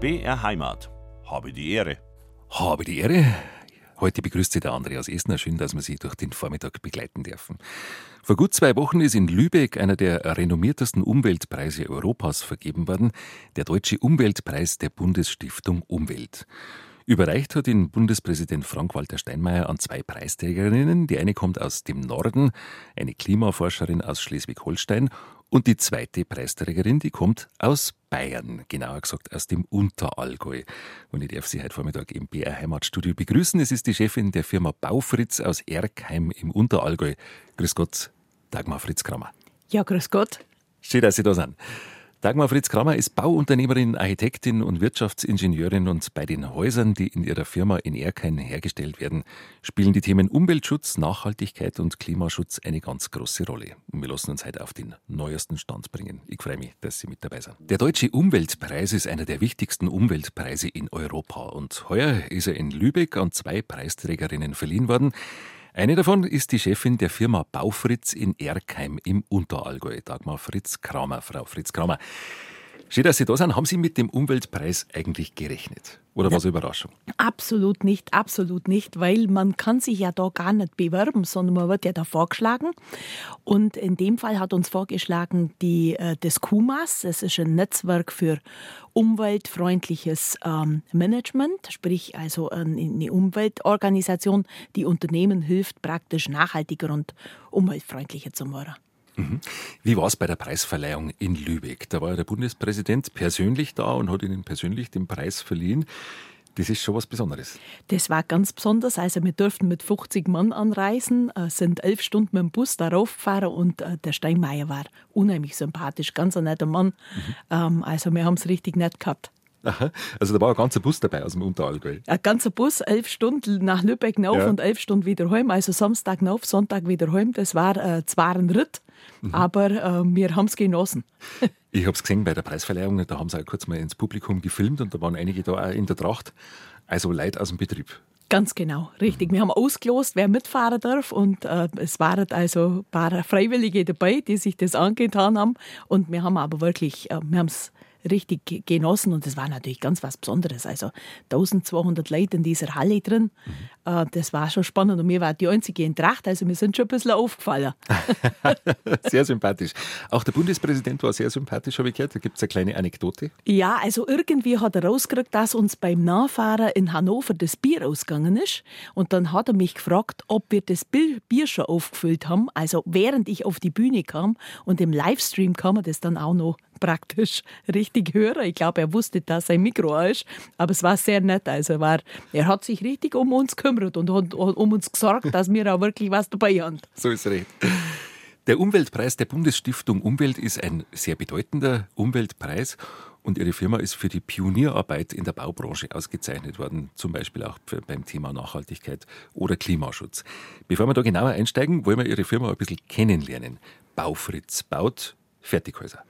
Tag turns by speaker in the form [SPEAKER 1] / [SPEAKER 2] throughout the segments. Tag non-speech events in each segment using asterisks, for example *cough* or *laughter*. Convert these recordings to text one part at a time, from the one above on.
[SPEAKER 1] BR Heimat. Habe die Ehre.
[SPEAKER 2] Habe die Ehre. Heute begrüßt Sie der Andreas Esner. Schön, dass wir Sie durch den Vormittag begleiten dürfen. Vor gut zwei Wochen ist in Lübeck einer der renommiertesten Umweltpreise Europas vergeben worden, der Deutsche Umweltpreis der Bundesstiftung Umwelt. Überreicht hat ihn Bundespräsident Frank-Walter Steinmeier an zwei Preisträgerinnen. Die eine kommt aus dem Norden, eine Klimaforscherin aus Schleswig-Holstein und die zweite Preisträgerin, die kommt aus Bayern, genauer gesagt aus dem Unterallgäu. Und ich darf Sie heute Vormittag im BR Heimatstudio begrüßen. Es ist die Chefin der Firma Baufritz aus Erkheim im Unterallgäu. Grüß Gott, Dagmar Fritz-Kramer.
[SPEAKER 3] Ja, grüß Gott.
[SPEAKER 2] Schön, dass Sie da sind. Dagmar Fritz-Kramer ist Bauunternehmerin, Architektin und Wirtschaftsingenieurin und bei den Häusern, die in ihrer Firma in Erkein hergestellt werden, spielen die Themen Umweltschutz, Nachhaltigkeit und Klimaschutz eine ganz große Rolle. Und wir lassen uns heute auf den neuesten Stand bringen. Ich freue mich, dass Sie mit dabei sind. Der Deutsche Umweltpreis ist einer der wichtigsten Umweltpreise in Europa und heuer ist er in Lübeck an zwei Preisträgerinnen verliehen worden. Eine davon ist die Chefin der Firma Baufritz in Erkheim im Unterallgäu, Dagmar Fritz Kramer. Frau Fritz Kramer, schön, dass Sie da sind. Haben Sie mit dem Umweltpreis eigentlich gerechnet? Oder war es eine Überraschung?
[SPEAKER 3] Absolut nicht, absolut nicht, weil man kann sich ja da gar nicht bewerben, sondern man wird ja da vorgeschlagen. Und in dem Fall hat uns vorgeschlagen die, äh, das KUMAS, das ist ein Netzwerk für umweltfreundliches ähm, Management, sprich also eine Umweltorganisation, die Unternehmen hilft, praktisch nachhaltiger und umweltfreundlicher zu machen.
[SPEAKER 2] Mhm. Wie war es bei der Preisverleihung in Lübeck? Da war der Bundespräsident persönlich da und hat Ihnen persönlich den Preis verliehen. Das ist schon was Besonderes.
[SPEAKER 3] Das war ganz besonders. Also wir durften mit 50 Mann anreisen, äh, sind elf Stunden mit dem Bus darauf gefahren und äh, der Steinmeier war unheimlich sympathisch, ganz ein netter Mann. Mhm. Ähm, also wir haben es richtig nett gehabt.
[SPEAKER 2] Aha. Also da war ein ganzer Bus dabei aus dem Unterallgäu.
[SPEAKER 3] Ein ganzer Bus, elf Stunden nach Lübeck rauf ja. und elf Stunden wieder heim. Also Samstag rauf, Sonntag wieder heim. Das war äh, zwar ein Ritt, mhm. aber äh, wir haben es genossen. *laughs*
[SPEAKER 2] ich habe es gesehen bei der Preisverleihung, da haben sie auch kurz mal ins Publikum gefilmt und da waren einige da auch in der Tracht. Also Leute aus dem Betrieb.
[SPEAKER 3] Ganz genau, richtig. Mhm. Wir haben ausgelost, wer mitfahren darf und äh, es waren also ein paar Freiwillige dabei, die sich das angetan haben und wir haben aber wirklich, äh, wir haben es richtig genossen und das war natürlich ganz was Besonderes. Also 1200 Leute in dieser Halle drin, mhm. das war schon spannend und mir war die einzige in Tracht, also wir sind schon ein bisschen aufgefallen. *laughs*
[SPEAKER 2] sehr sympathisch. Auch der Bundespräsident war sehr sympathisch, habe ich gehört. Da gibt es eine kleine Anekdote.
[SPEAKER 3] Ja, also irgendwie hat er rausgekriegt, dass uns beim Nachfahren in Hannover das Bier ausgegangen ist und dann hat er mich gefragt, ob wir das Bier schon aufgefüllt haben, also während ich auf die Bühne kam und im Livestream kann man das dann auch noch praktisch richtig hören. Ich glaube, er wusste, dass sein Mikro ist, aber es war sehr nett. Also er, war, er hat sich richtig um uns gekümmert und hat um uns gesorgt, dass wir auch wirklich was dabei haben.
[SPEAKER 2] So ist recht. Der Umweltpreis der Bundesstiftung Umwelt ist ein sehr bedeutender Umweltpreis und Ihre Firma ist für die Pionierarbeit in der Baubranche ausgezeichnet worden, zum Beispiel auch beim Thema Nachhaltigkeit oder Klimaschutz. Bevor wir da genauer einsteigen, wollen wir Ihre Firma ein bisschen kennenlernen. Baufritz baut Fertighäuser.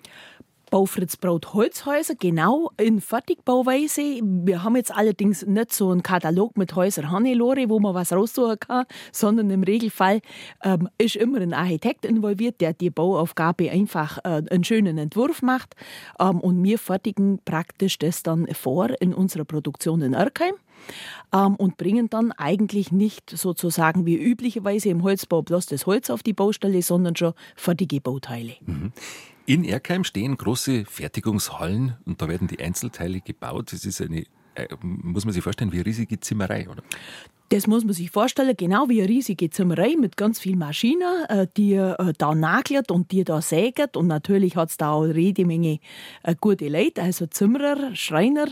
[SPEAKER 3] Baufritz Braut Holzhäuser, genau in Fertigbauweise. Wir haben jetzt allerdings nicht so einen Katalog mit Häuser Hannelore, wo man was raussuchen kann, sondern im Regelfall ähm, ist immer ein Architekt involviert, der die Bauaufgabe einfach äh, einen schönen Entwurf macht. Ähm, und wir fertigen praktisch das dann vor in unserer Produktion in Erkheim. Ähm, und bringen dann eigentlich nicht sozusagen wie üblicherweise im Holzbau bloß das Holz auf die Baustelle, sondern schon fertige Bauteile.
[SPEAKER 2] Mhm. In Erkheim stehen große Fertigungshallen und da werden die Einzelteile gebaut. Das ist eine, äh, muss man sich vorstellen, wie eine riesige Zimmerei, oder?
[SPEAKER 3] Das muss man sich vorstellen, genau wie eine riesige Zimmerei mit ganz vielen Maschinen, äh, die äh, da nagelt und die da sägt. Und natürlich hat es da auch jede Menge gute Leute, also Zimmerer, Schreiner,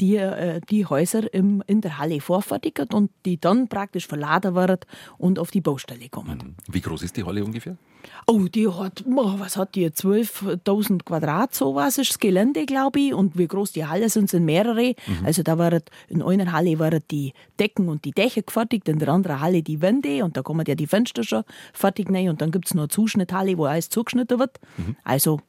[SPEAKER 3] die die Häuser in der Halle vorfertigen und die dann praktisch verladen werden und auf die Baustelle kommen.
[SPEAKER 2] Wie groß ist die Halle ungefähr?
[SPEAKER 3] Oh, die hat, was hat die, 12.000 Quadrat, sowas ist das Gelände, glaube ich. Und wie groß die Halle sind, sind mehrere. Mhm. Also da waren, in einer Halle waren die Decken und die Dächer gefertigt, in der anderen Halle die Wände und da kommen ja die Fenster schon fertig rein. Und dann gibt es noch eine Zuschnitthalle, wo alles zugeschnitten wird. Mhm. Also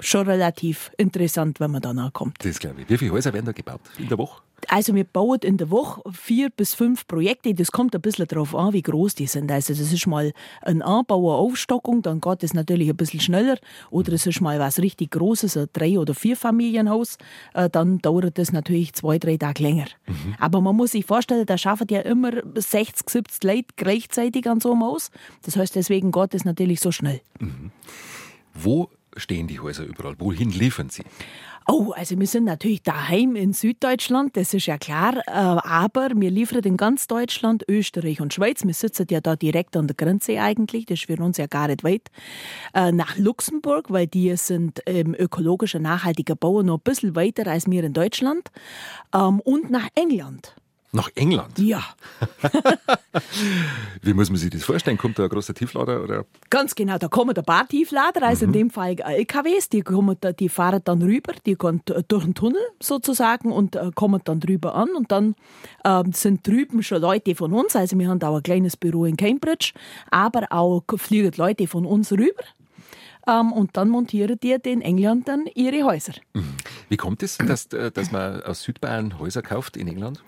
[SPEAKER 3] schon relativ interessant, wenn man danach kommt.
[SPEAKER 2] Das glaube ich. Wie viele Häuser werden da gebaut in der Woche?
[SPEAKER 3] Also wir bauen in der Woche vier bis fünf Projekte. Das kommt ein bisschen darauf an, wie groß die sind. Also das ist mal ein Anbau, eine Aufstockung, dann geht das natürlich ein bisschen schneller. Oder es ist mal was richtig Großes, ein Drei- oder Vierfamilienhaus. Äh, dann dauert das natürlich zwei, drei Tage länger. Mhm. Aber man muss sich vorstellen, da schaffen ja immer 60, 70 Leute gleichzeitig an so einem Haus. Das heißt, deswegen geht das natürlich so schnell. Mhm.
[SPEAKER 2] Wo stehen die Häuser überall? Wohin liefern sie?
[SPEAKER 3] Oh, also wir sind natürlich daheim in Süddeutschland, das ist ja klar, äh, aber wir liefern in ganz Deutschland, Österreich und Schweiz. Wir sitzen ja da direkt an der Grenze eigentlich, das ist für uns ja gar nicht weit. Äh, nach Luxemburg, weil die sind im ökologischen, nachhaltigen Bau noch ein bisschen weiter als wir in Deutschland. Ähm, und nach England.
[SPEAKER 2] Nach England?
[SPEAKER 3] Ja. *laughs*
[SPEAKER 2] Wie muss man sich das vorstellen? Kommt da ein großer Tieflader? Oder?
[SPEAKER 3] Ganz genau, da kommen ein paar Tieflader, also mhm. in dem Fall LKWs, die, kommen, die fahren dann rüber, die gehen durch den Tunnel sozusagen und äh, kommen dann drüber an. Und dann äh, sind drüben schon Leute von uns, also wir haben auch ein kleines Büro in Cambridge, aber auch fliegen Leute von uns rüber. Ähm, und dann montieren die den Engländern ihre Häuser.
[SPEAKER 2] Mhm. Wie kommt es, dass, äh, dass man aus Südbayern Häuser kauft in England?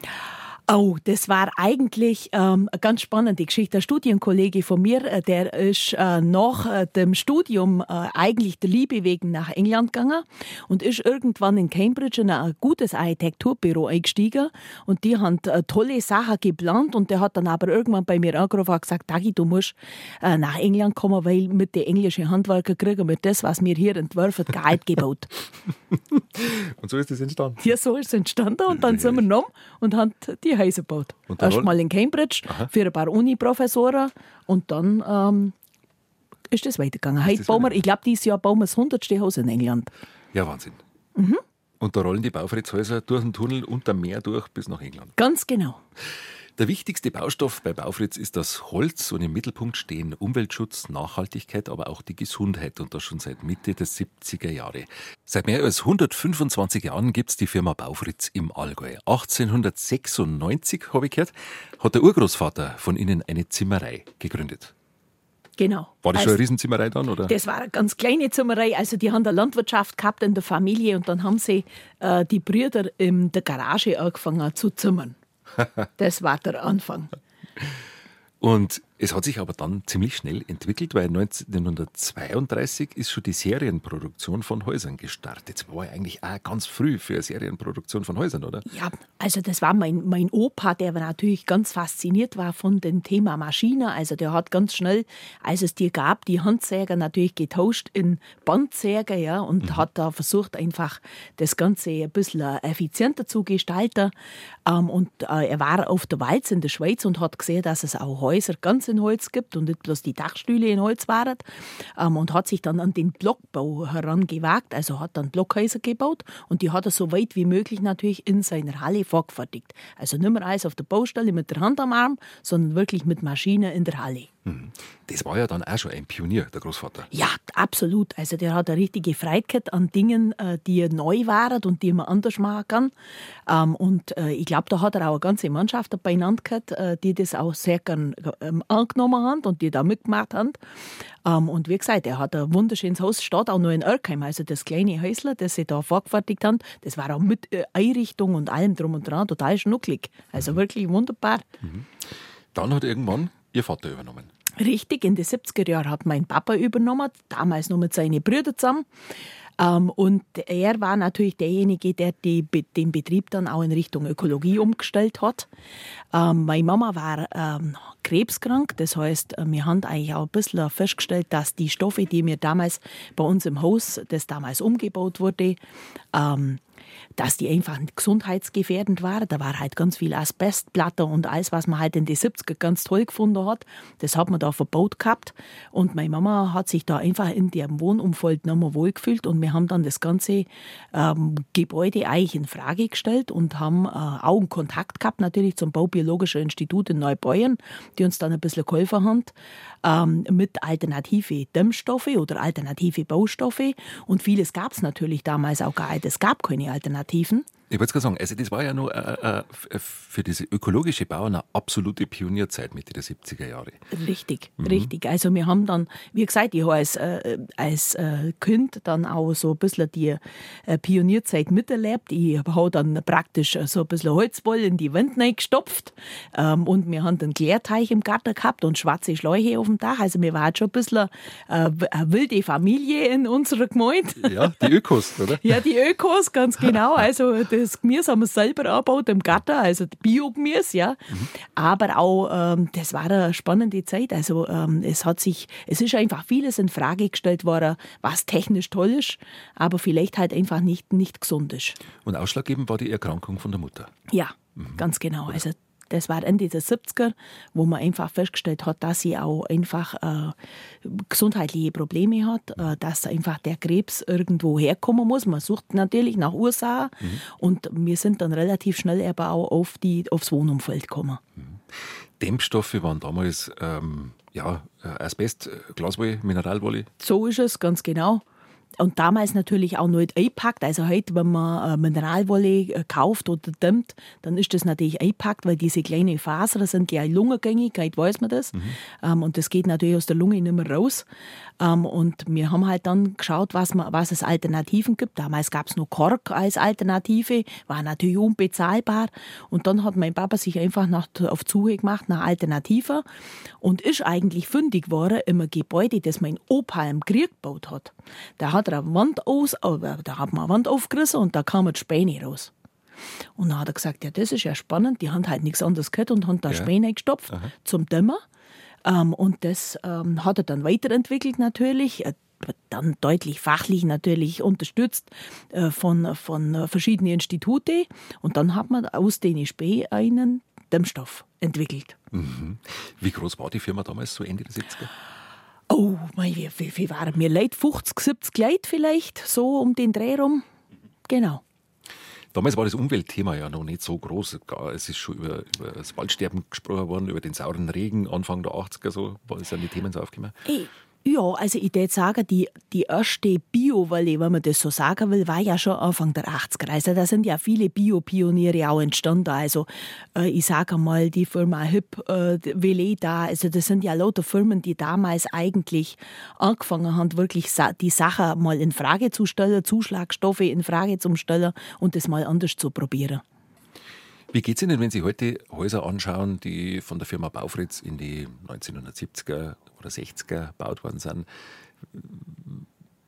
[SPEAKER 3] Oh, das war eigentlich ähm, eine ganz spannende Geschichte. Ein Studienkollege von mir, äh, der ist äh, nach äh, dem Studium äh, eigentlich der Liebe wegen nach England gegangen und ist irgendwann in Cambridge in ein gutes Architekturbüro eingestiegen und die haben äh, tolle Sachen geplant und der hat dann aber irgendwann bei mir angerufen und gesagt, Dagi, du musst äh, nach England kommen, weil mit den englischen Handwerkern kriegen wir das, was wir hier entworfen, gar gebaut. *laughs*
[SPEAKER 2] und so ist es entstanden?
[SPEAKER 3] Ja, so ist es entstanden und dann sind wir genommen und haben die Häuser gebaut. Erstmal in Cambridge Aha. für ein paar Uni-Professoren und dann ähm, ist das weitergegangen. Ist Heute bauen wir, ich glaube, dieses Jahr bauen wir das 100. Haus in England.
[SPEAKER 2] Ja, Wahnsinn. Mhm. Und da rollen die Baufriedshäuser durch den Tunnel unter Meer durch bis nach England.
[SPEAKER 3] Ganz genau.
[SPEAKER 2] Der wichtigste Baustoff bei Baufritz ist das Holz und im Mittelpunkt stehen Umweltschutz, Nachhaltigkeit, aber auch die Gesundheit und das schon seit Mitte der 70er Jahre. Seit mehr als 125 Jahren gibt es die Firma Baufritz im Allgäu. 1896, habe ich gehört, hat der Urgroßvater von Ihnen eine Zimmerei gegründet.
[SPEAKER 3] Genau.
[SPEAKER 2] War das also, schon eine Riesenzimmerei dann? Oder?
[SPEAKER 3] Das war eine ganz kleine Zimmerei. Also die haben eine Landwirtschaft gehabt in der Familie und dann haben sie äh, die Brüder in der Garage angefangen zu zimmern. Das war der Anfang.
[SPEAKER 2] Und es hat sich aber dann ziemlich schnell entwickelt, weil 1932 ist schon die Serienproduktion von Häusern gestartet. Das war ja eigentlich auch ganz früh für eine Serienproduktion von Häusern, oder?
[SPEAKER 3] Ja, also das war mein, mein Opa, der natürlich ganz fasziniert war von dem Thema Maschine. Also der hat ganz schnell, als es die gab, die Handsäger natürlich getauscht in Bandsäger, ja, und mhm. hat da versucht, einfach das Ganze ein bisschen effizienter zu gestalten. Ähm, und äh, er war auf der Walz in der Schweiz und hat gesehen, dass es auch Häuser ganz in Holz gibt und nicht bloß die Dachstühle in Holz waren. Ähm, und hat sich dann an den Blockbau herangewagt, also hat dann Blockhäuser gebaut und die hat er so weit wie möglich natürlich in seiner Halle vorgefertigt. Also nicht mehr alles auf der Baustelle mit der Hand am Arm, sondern wirklich mit Maschine in der Halle.
[SPEAKER 2] Mhm. Das war ja dann auch schon ein Pionier, der Großvater.
[SPEAKER 3] Ja, absolut. Also der hat eine richtige Freiheit an Dingen, äh, die neu waren und die man anders machen kann. Ähm, und äh, ich glaube, da hat er auch eine ganze Mannschaft beieinander gehabt, äh, die das auch sehr gern ähm, angenommen haben und die da mitgemacht haben. Ähm, und wie gesagt, er hat ein wunderschönes Haus, steht auch nur in Erkheim, also das kleine Häusle, das sie da vorgefertigt haben, das war auch mit Einrichtung und allem drum und dran total schnucklig. Also wirklich wunderbar. Mhm.
[SPEAKER 2] Dann hat irgendwann Ihr Vater übernommen.
[SPEAKER 3] Richtig, in den 70er Jahren hat mein Papa übernommen, damals noch mit seinen Brüdern zusammen. Ähm, und er war natürlich derjenige, der die, den Betrieb dann auch in Richtung Ökologie umgestellt hat. Ähm, meine Mama war ähm, krebskrank, das heißt, äh, wir haben eigentlich auch ein bisschen festgestellt, dass die Stoffe, die mir damals bei uns im Haus, das damals umgebaut wurde, ähm, dass die einfach gesundheitsgefährdend waren. Da war halt ganz viel Asbestplatte und alles, was man halt in den 70er ganz toll gefunden hat. Das hat man da verbaut gehabt. Und meine Mama hat sich da einfach in dem Wohnumfeld nochmal wohlgefühlt und wir haben dann das ganze ähm, Gebäude eigentlich in Frage gestellt und haben äh, auch gehabt natürlich zum Baubiologischen Institut in Neubeuern, die uns dann ein bisschen geholfen haben ähm, mit alternative Dämmstoffe oder alternative Baustoffe. Und vieles gab es natürlich damals auch gar nicht. Es gab keine Alternativen. Alternativen?
[SPEAKER 2] Ich wollte gerade sagen, also das war ja nur äh, äh, für diese ökologische Bau eine absolute Pionierzeit Mitte der 70er Jahre.
[SPEAKER 3] Richtig, mhm. richtig. Also wir haben dann, wie gesagt, ich habe als, äh, als äh, Kind dann auch so ein bisschen die äh, Pionierzeit miterlebt. Ich habe dann praktisch so ein bisschen Holzwolle in die Wände gestopft ähm, und wir haben einen Klärteich im Garten gehabt und schwarze Schläuche auf dem Dach. Also wir waren schon ein bisschen äh, eine wilde Familie in unserer Gemeinde.
[SPEAKER 2] Ja, die Ökos, oder?
[SPEAKER 3] ja, die Ökos, ganz genau. Also *laughs* das Gemüse haben wir selber angebaut im Garten, also Bio-Gemüse, ja. Mhm. Aber auch, ähm, das war eine spannende Zeit. Also ähm, es hat sich, es ist einfach vieles in Frage gestellt worden, was technisch toll ist, aber vielleicht halt einfach nicht, nicht gesund ist.
[SPEAKER 2] Und ausschlaggebend war die Erkrankung von der Mutter.
[SPEAKER 3] Ja, mhm. ganz genau. Also das war Ende der 70er, wo man einfach festgestellt hat, dass sie auch einfach äh, gesundheitliche Probleme hat, äh, dass einfach der Krebs irgendwo herkommen muss. Man sucht natürlich nach Ursachen mhm. und wir sind dann relativ schnell aber auch auf die, aufs Wohnumfeld gekommen. Mhm.
[SPEAKER 2] Dämpfstoffe waren damals ähm, ja, äh, Asbest, äh, Glaswolle, Mineralwolle.
[SPEAKER 3] So ist es, ganz genau und damals natürlich auch nicht eingepackt. Also heute, wenn man äh, Mineralwolle äh, kauft oder dämmt, dann ist das natürlich eingepackt, weil diese kleinen Fasern sind ja lungengängig, heute weiß man das. Mhm. Ähm, und das geht natürlich aus der Lunge nicht mehr raus. Ähm, und wir haben halt dann geschaut, was, man, was es Alternativen gibt. Damals gab es nur Kork als Alternative, war natürlich unbezahlbar. Und dann hat mein Papa sich einfach nach, auf Suche gemacht nach Alternativen und ist eigentlich fündig geworden im Gebäude, das mein Opa im Krieg gebaut hat. Da hat er eine Wand aus, äh, da hat man eine Wand aufgerissen und da kamen die Späne raus. Und dann hat er gesagt, ja, das ist ja spannend, die haben halt nichts anderes gehört und haben da ja. Späne gestopft Aha. zum Dämmer. Ähm, und das ähm, hat er dann weiterentwickelt natürlich äh, dann deutlich fachlich natürlich unterstützt äh, von, von verschiedenen Instituten. Und dann hat man aus den Spee einen Dämmstoff entwickelt.
[SPEAKER 2] Mhm. Wie groß war die Firma damals, so Ende der 70er?
[SPEAKER 3] Oh, wie, wie, wie waren wir Leute? 50, 70 Leute vielleicht, so um den Dreh rum. Genau.
[SPEAKER 2] Damals war das Umweltthema ja noch nicht so groß. Es ist schon über, über das Waldsterben gesprochen worden, über den sauren Regen Anfang der 80er, so sind die Themen so aufgekommen.
[SPEAKER 3] Ich ja, also ich würde sagen, die, die erste Bio-Welle, wenn man das so sagen will, war ja schon Anfang der 80er. Also da sind ja viele Bio-Pioniere auch entstanden. Also äh, ich sage mal, die Firma Hip, äh, Veleda, also das sind ja lauter Firmen, die damals eigentlich angefangen haben, wirklich die Sache mal in Frage zu stellen, Zuschlagstoffe in Frage zu stellen und das mal anders zu probieren.
[SPEAKER 2] Wie geht es Ihnen, wenn Sie heute Häuser anschauen, die von der Firma Baufritz in die 1970er oder 60er gebaut worden sind?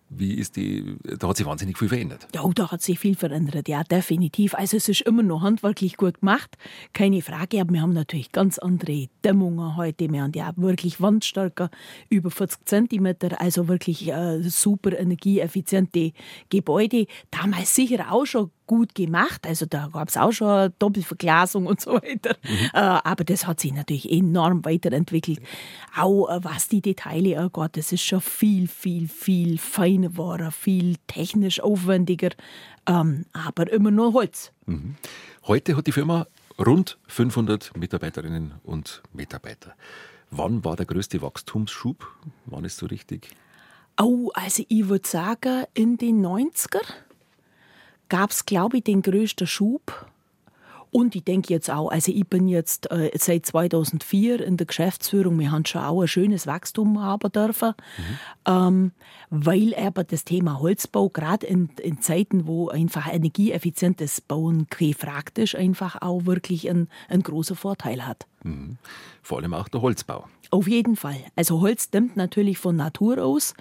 [SPEAKER 2] Wie ist die, da hat sich wahnsinnig viel verändert.
[SPEAKER 3] Ja, da hat sich viel verändert, ja, definitiv. Also es ist immer noch handwerklich gut gemacht, keine Frage, aber wir haben natürlich ganz andere Dämmungen heute. Wir haben ja wirklich wandstärker, über 40 Zentimeter, also wirklich äh, super energieeffiziente Gebäude. Damals sicher auch schon gut gemacht. Also da gab es auch schon Doppelverglasung und so weiter. Mhm. Äh, aber das hat sich natürlich enorm weiterentwickelt. Auch äh, was die Details angeht, das ist schon viel, viel, viel feiner geworden, viel technisch aufwendiger, ähm, aber immer nur Holz.
[SPEAKER 2] Mhm. Heute hat die Firma rund 500 Mitarbeiterinnen und Mitarbeiter. Wann war der größte Wachstumsschub? Wann ist so richtig?
[SPEAKER 3] Oh, also ich würde sagen, in den 90er gab es, glaube ich, den größten Schub. Und ich denke jetzt auch, also ich bin jetzt äh, seit 2004 in der Geschäftsführung, wir haben schon auch ein schönes Wachstum haben dürfen, mhm. ähm, weil aber das Thema Holzbau, gerade in, in, Zeiten, wo einfach energieeffizientes Bauen gefragt ist, einfach auch wirklich einen, einen großen Vorteil hat.
[SPEAKER 2] Mhm. Vor allem auch der Holzbau.
[SPEAKER 3] Auf jeden Fall. Also Holz dämmt natürlich von Natur aus.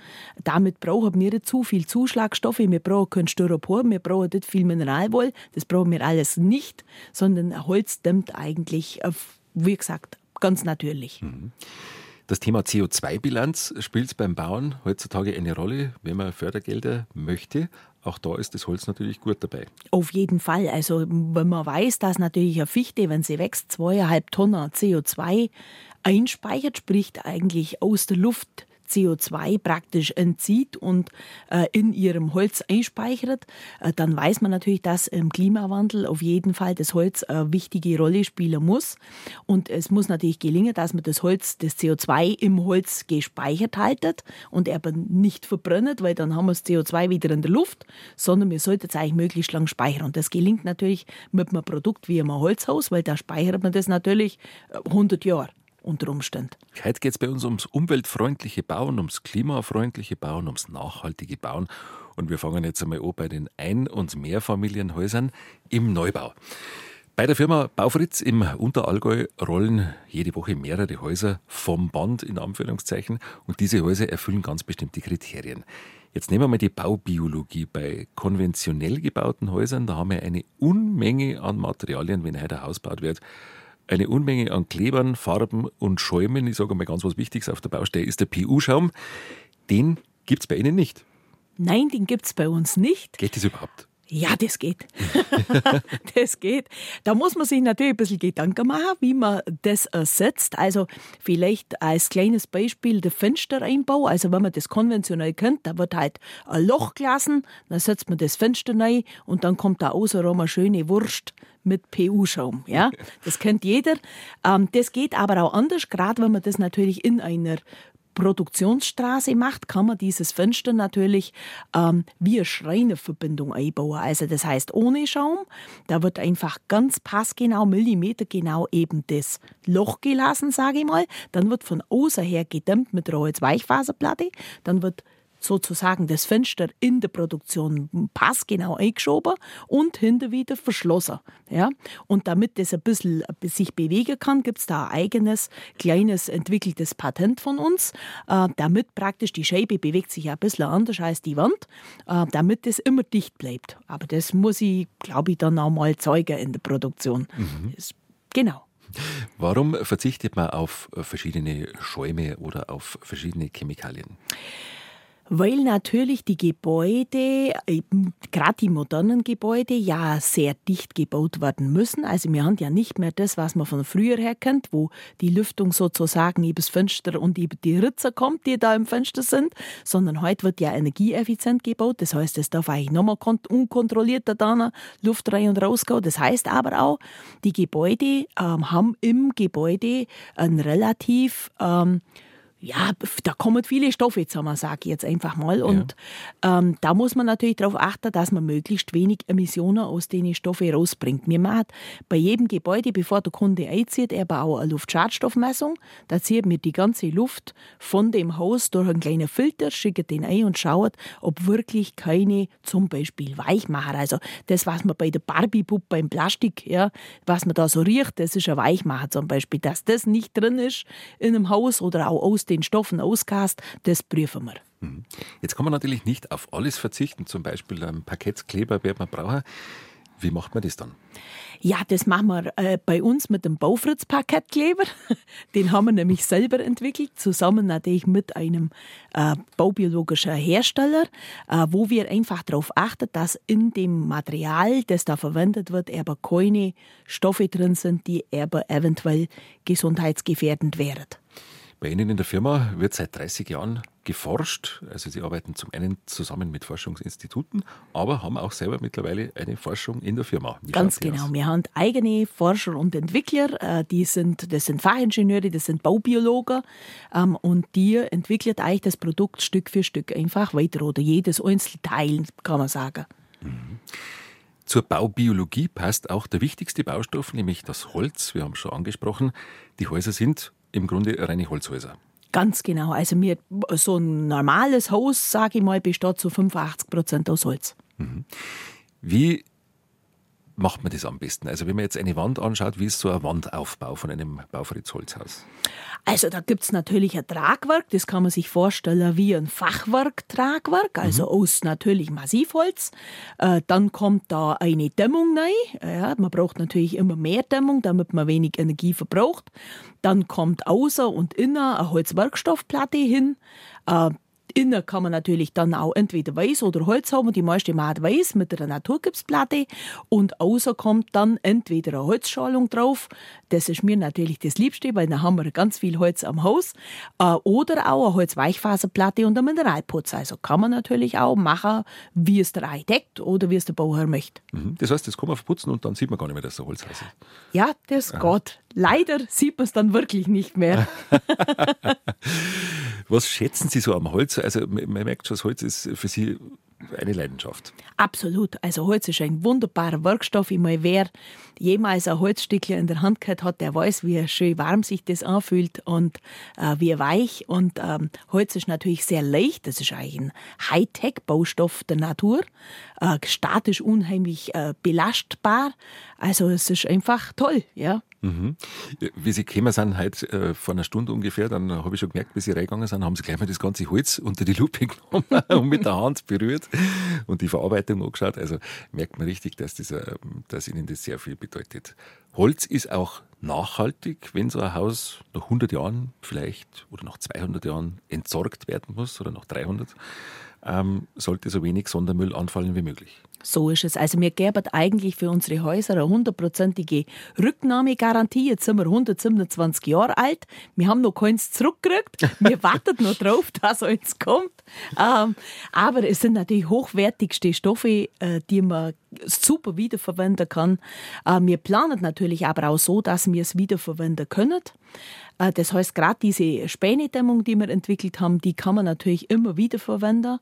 [SPEAKER 3] Damit brauchen wir nicht zu viel Zuschlagstoffe. Wir brauchen kein Styropor, wir brauchen nicht viel Mineralwoll. Das brauchen wir alles nicht, sondern Holz dämmt eigentlich, äh, wie gesagt, ganz natürlich. Mhm.
[SPEAKER 2] Das Thema CO2-Bilanz spielt beim Bauen heutzutage eine Rolle, wenn man Fördergelder möchte. Auch da ist das Holz natürlich gut dabei.
[SPEAKER 3] Auf jeden Fall. Also wenn man weiß, dass natürlich eine Fichte, wenn sie wächst, zweieinhalb Tonnen CO2 einspeichert, sprich eigentlich aus der Luft CO2 praktisch entzieht und äh, in ihrem Holz einspeichert, äh, dann weiß man natürlich, dass im Klimawandel auf jeden Fall das Holz eine wichtige Rolle spielen muss. Und es muss natürlich gelingen, dass man das Holz, das CO2 im Holz gespeichert haltet und aber nicht verbrennt, weil dann haben wir das CO2 wieder in der Luft, sondern wir sollten es eigentlich möglichst lang speichern. Und das gelingt natürlich mit einem Produkt wie einem Holzhaus, weil da speichert man das natürlich 100 Jahre unter Umständen.
[SPEAKER 2] Heute geht es bei uns ums umweltfreundliche Bauen, ums klimafreundliche Bauen, ums nachhaltige Bauen. Und wir fangen jetzt einmal an bei den Ein- und Mehrfamilienhäusern im Neubau. Bei der Firma Baufritz im Unterallgäu rollen jede Woche mehrere Häuser vom Band in Anführungszeichen und diese Häuser erfüllen ganz bestimmte Kriterien. Jetzt nehmen wir mal die Baubiologie. Bei konventionell gebauten Häusern, da haben wir eine Unmenge an Materialien, wenn heute ein Haus gebaut wird eine Unmenge an Klebern, Farben und Schäumen. Ich sage mal ganz was Wichtiges auf der Baustelle ist der PU-Schaum. Den gibt es bei Ihnen nicht.
[SPEAKER 3] Nein, den gibt es bei uns nicht.
[SPEAKER 2] Geht das überhaupt?
[SPEAKER 3] Ja, das geht. *laughs* das geht. Da muss man sich natürlich ein bisschen Gedanken machen, wie man das ersetzt. Also vielleicht als kleines Beispiel der Fenstereinbau. Also wenn man das konventionell kennt, da wird halt ein Loch gelassen, dann setzt man das Fenster rein und dann kommt da außenrum eine schöne Wurst mit PU-Schaum. Ja, *laughs* das kennt jeder. Ähm, das geht aber auch anders, gerade wenn man das natürlich in einer Produktionsstraße macht, kann man dieses Fenster natürlich ähm, wie eine Schreinerverbindung einbauen. Also das heißt ohne Schaum, da wird einfach ganz passgenau, millimetergenau eben das Loch gelassen, sage ich mal. Dann wird von außen her gedämmt mit einer Weichfaserplatte. Dann wird sozusagen das Fenster in der Produktion passgenau eingeschoben und hinter wieder verschlossen. Ja? Und damit das ein bisschen sich bewegen kann, gibt es da ein eigenes, kleines, entwickeltes Patent von uns, äh, damit praktisch die Scheibe bewegt sich ein bisschen anders als die Wand, äh, damit das immer dicht bleibt. Aber das muss ich, glaube ich, dann auch mal zeigen in der Produktion. Mhm. Das, genau.
[SPEAKER 2] Warum verzichtet man auf verschiedene Schäume oder auf verschiedene Chemikalien?
[SPEAKER 3] Weil natürlich die Gebäude, gerade die modernen Gebäude, ja sehr dicht gebaut werden müssen. Also wir haben ja nicht mehr das, was man von früher her kennt, wo die Lüftung sozusagen übers Fenster und über die Ritzer kommt, die da im Fenster sind, sondern heute wird ja energieeffizient gebaut. Das heißt, es darf eigentlich nochmal unkontrollierter da Luft rein und raus gehen. Das heißt aber auch, die Gebäude ähm, haben im Gebäude ein relativ ähm, ja, da kommen viele Stoffe zusammen, sage ich jetzt einfach mal. Und ja. ähm, da muss man natürlich darauf achten, dass man möglichst wenig Emissionen aus den Stoffen rausbringt. Wir machen bei jedem Gebäude, bevor der Kunde einzieht, aber auch eine Luftschadstoffmessung. Da zieht mir die ganze Luft von dem Haus durch einen kleinen Filter, schickt den ein und schaut, ob wirklich keine zum Beispiel Weichmacher, also das, was man bei der Barbie-Puppe beim Plastik, ja, was man da so riecht, das ist ein Weichmacher zum Beispiel, dass das nicht drin ist in einem Haus oder auch aus dem den Stoffen ausgast, das prüfen wir.
[SPEAKER 2] Mhm. Jetzt kann man natürlich nicht auf alles verzichten, zum Beispiel ein Parkettkleber wird man brauchen. Wie macht man das dann?
[SPEAKER 3] Ja, das machen wir äh, bei uns mit dem Baufritz-Parkettkleber. *laughs* Den haben wir nämlich selber entwickelt, zusammen natürlich mit einem äh, baubiologischen Hersteller, äh, wo wir einfach darauf achten, dass in dem Material, das da verwendet wird, aber keine Stoffe drin sind, die aber eventuell gesundheitsgefährdend wären.
[SPEAKER 2] Bei Ihnen in der Firma wird seit 30 Jahren geforscht. Also Sie arbeiten zum einen zusammen mit Forschungsinstituten, aber haben auch selber mittlerweile eine Forschung in der Firma.
[SPEAKER 3] Wie Ganz genau. Aus? Wir haben eigene Forscher und Entwickler. Äh, die sind, das sind Fachingenieure, das sind Baubiologen. Ähm, und die entwickeln eigentlich das Produkt Stück für Stück einfach weiter oder jedes Einzelteil, kann man sagen. Mhm.
[SPEAKER 2] Zur Baubiologie passt auch der wichtigste Baustoff, nämlich das Holz. Wir haben es schon angesprochen. Die Häuser sind im Grunde reine Holzhäuser.
[SPEAKER 3] Ganz genau. Also mir, so ein normales Haus, sage ich mal, besteht zu 85 Prozent aus Holz. Mhm.
[SPEAKER 2] Wie macht man das am besten? Also wenn man jetzt eine Wand anschaut, wie ist so ein Wandaufbau von einem Baufritz-Holzhaus?
[SPEAKER 3] Also da gibt es natürlich ein Tragwerk, das kann man sich vorstellen wie ein Fachwerktragwerk, also mhm. aus natürlich Massivholz. Äh, dann kommt da eine Dämmung rein. Ja, man braucht natürlich immer mehr Dämmung, damit man wenig Energie verbraucht. Dann kommt außer und inner eine Holzwerkstoffplatte hin. Äh, innen kann man natürlich dann auch entweder weiß oder Holz haben. Die meiste Maat weiß mit einer Naturgipsplatte. Und außer kommt dann entweder eine Holzschalung drauf. Das ist mir natürlich das Liebste, weil dann haben wir ganz viel Holz am Haus. Äh, oder auch eine Holzweichfaserplatte und ein Mineralputz. Also kann man natürlich auch machen, wie es der Architekt oder wie es der Bauherr möchte.
[SPEAKER 2] Mhm. Das heißt, das kann man verputzen und dann sieht man gar nicht mehr, dass es Holz ist.
[SPEAKER 3] Ja, das geht. Leider sieht man es dann wirklich nicht mehr. *laughs*
[SPEAKER 2] Was schätzen Sie so am Holz? Also man merkt schon, das Holz ist für Sie eine Leidenschaft.
[SPEAKER 3] Absolut. Also Holz ist ein wunderbarer Werkstoff. Ich meine, wer jemals ein Holzstückchen in der Hand gehabt hat, der weiß, wie schön warm sich das anfühlt und äh, wie weich. Und ähm, Holz ist natürlich sehr leicht. Das ist eigentlich ein Hightech-Baustoff der Natur. Äh, statisch unheimlich äh, belastbar. Also es ist einfach toll, ja.
[SPEAKER 2] Mhm. Wie Sie gekommen sind, heute äh, vor einer Stunde ungefähr, dann habe ich schon gemerkt, wie Sie reingegangen sind, haben Sie gleich mal das ganze Holz unter die Lupe *laughs* genommen und mit der Hand berührt und die Verarbeitung angeschaut. Also merkt man richtig, dass, das, äh, dass Ihnen das sehr viel bedeutet. Holz ist auch nachhaltig, wenn so ein Haus nach 100 Jahren vielleicht oder nach 200 Jahren entsorgt werden muss oder nach 300, ähm, sollte so wenig Sondermüll anfallen wie möglich.
[SPEAKER 3] So ist es. Also wir geben eigentlich für unsere Häuser eine hundertprozentige Rücknahmegarantie. Jetzt sind wir 127 Jahre alt. Wir haben noch keins zurückgekriegt. Wir *laughs* warten noch drauf, dass eins kommt. Ähm, aber es sind natürlich hochwertigste Stoffe, äh, die man super wiederverwenden kann. Äh, wir planen natürlich aber auch so, dass wir es wiederverwenden können. Äh, das heißt, gerade diese Spänedämmung, die wir entwickelt haben, die kann man natürlich immer wieder verwenden.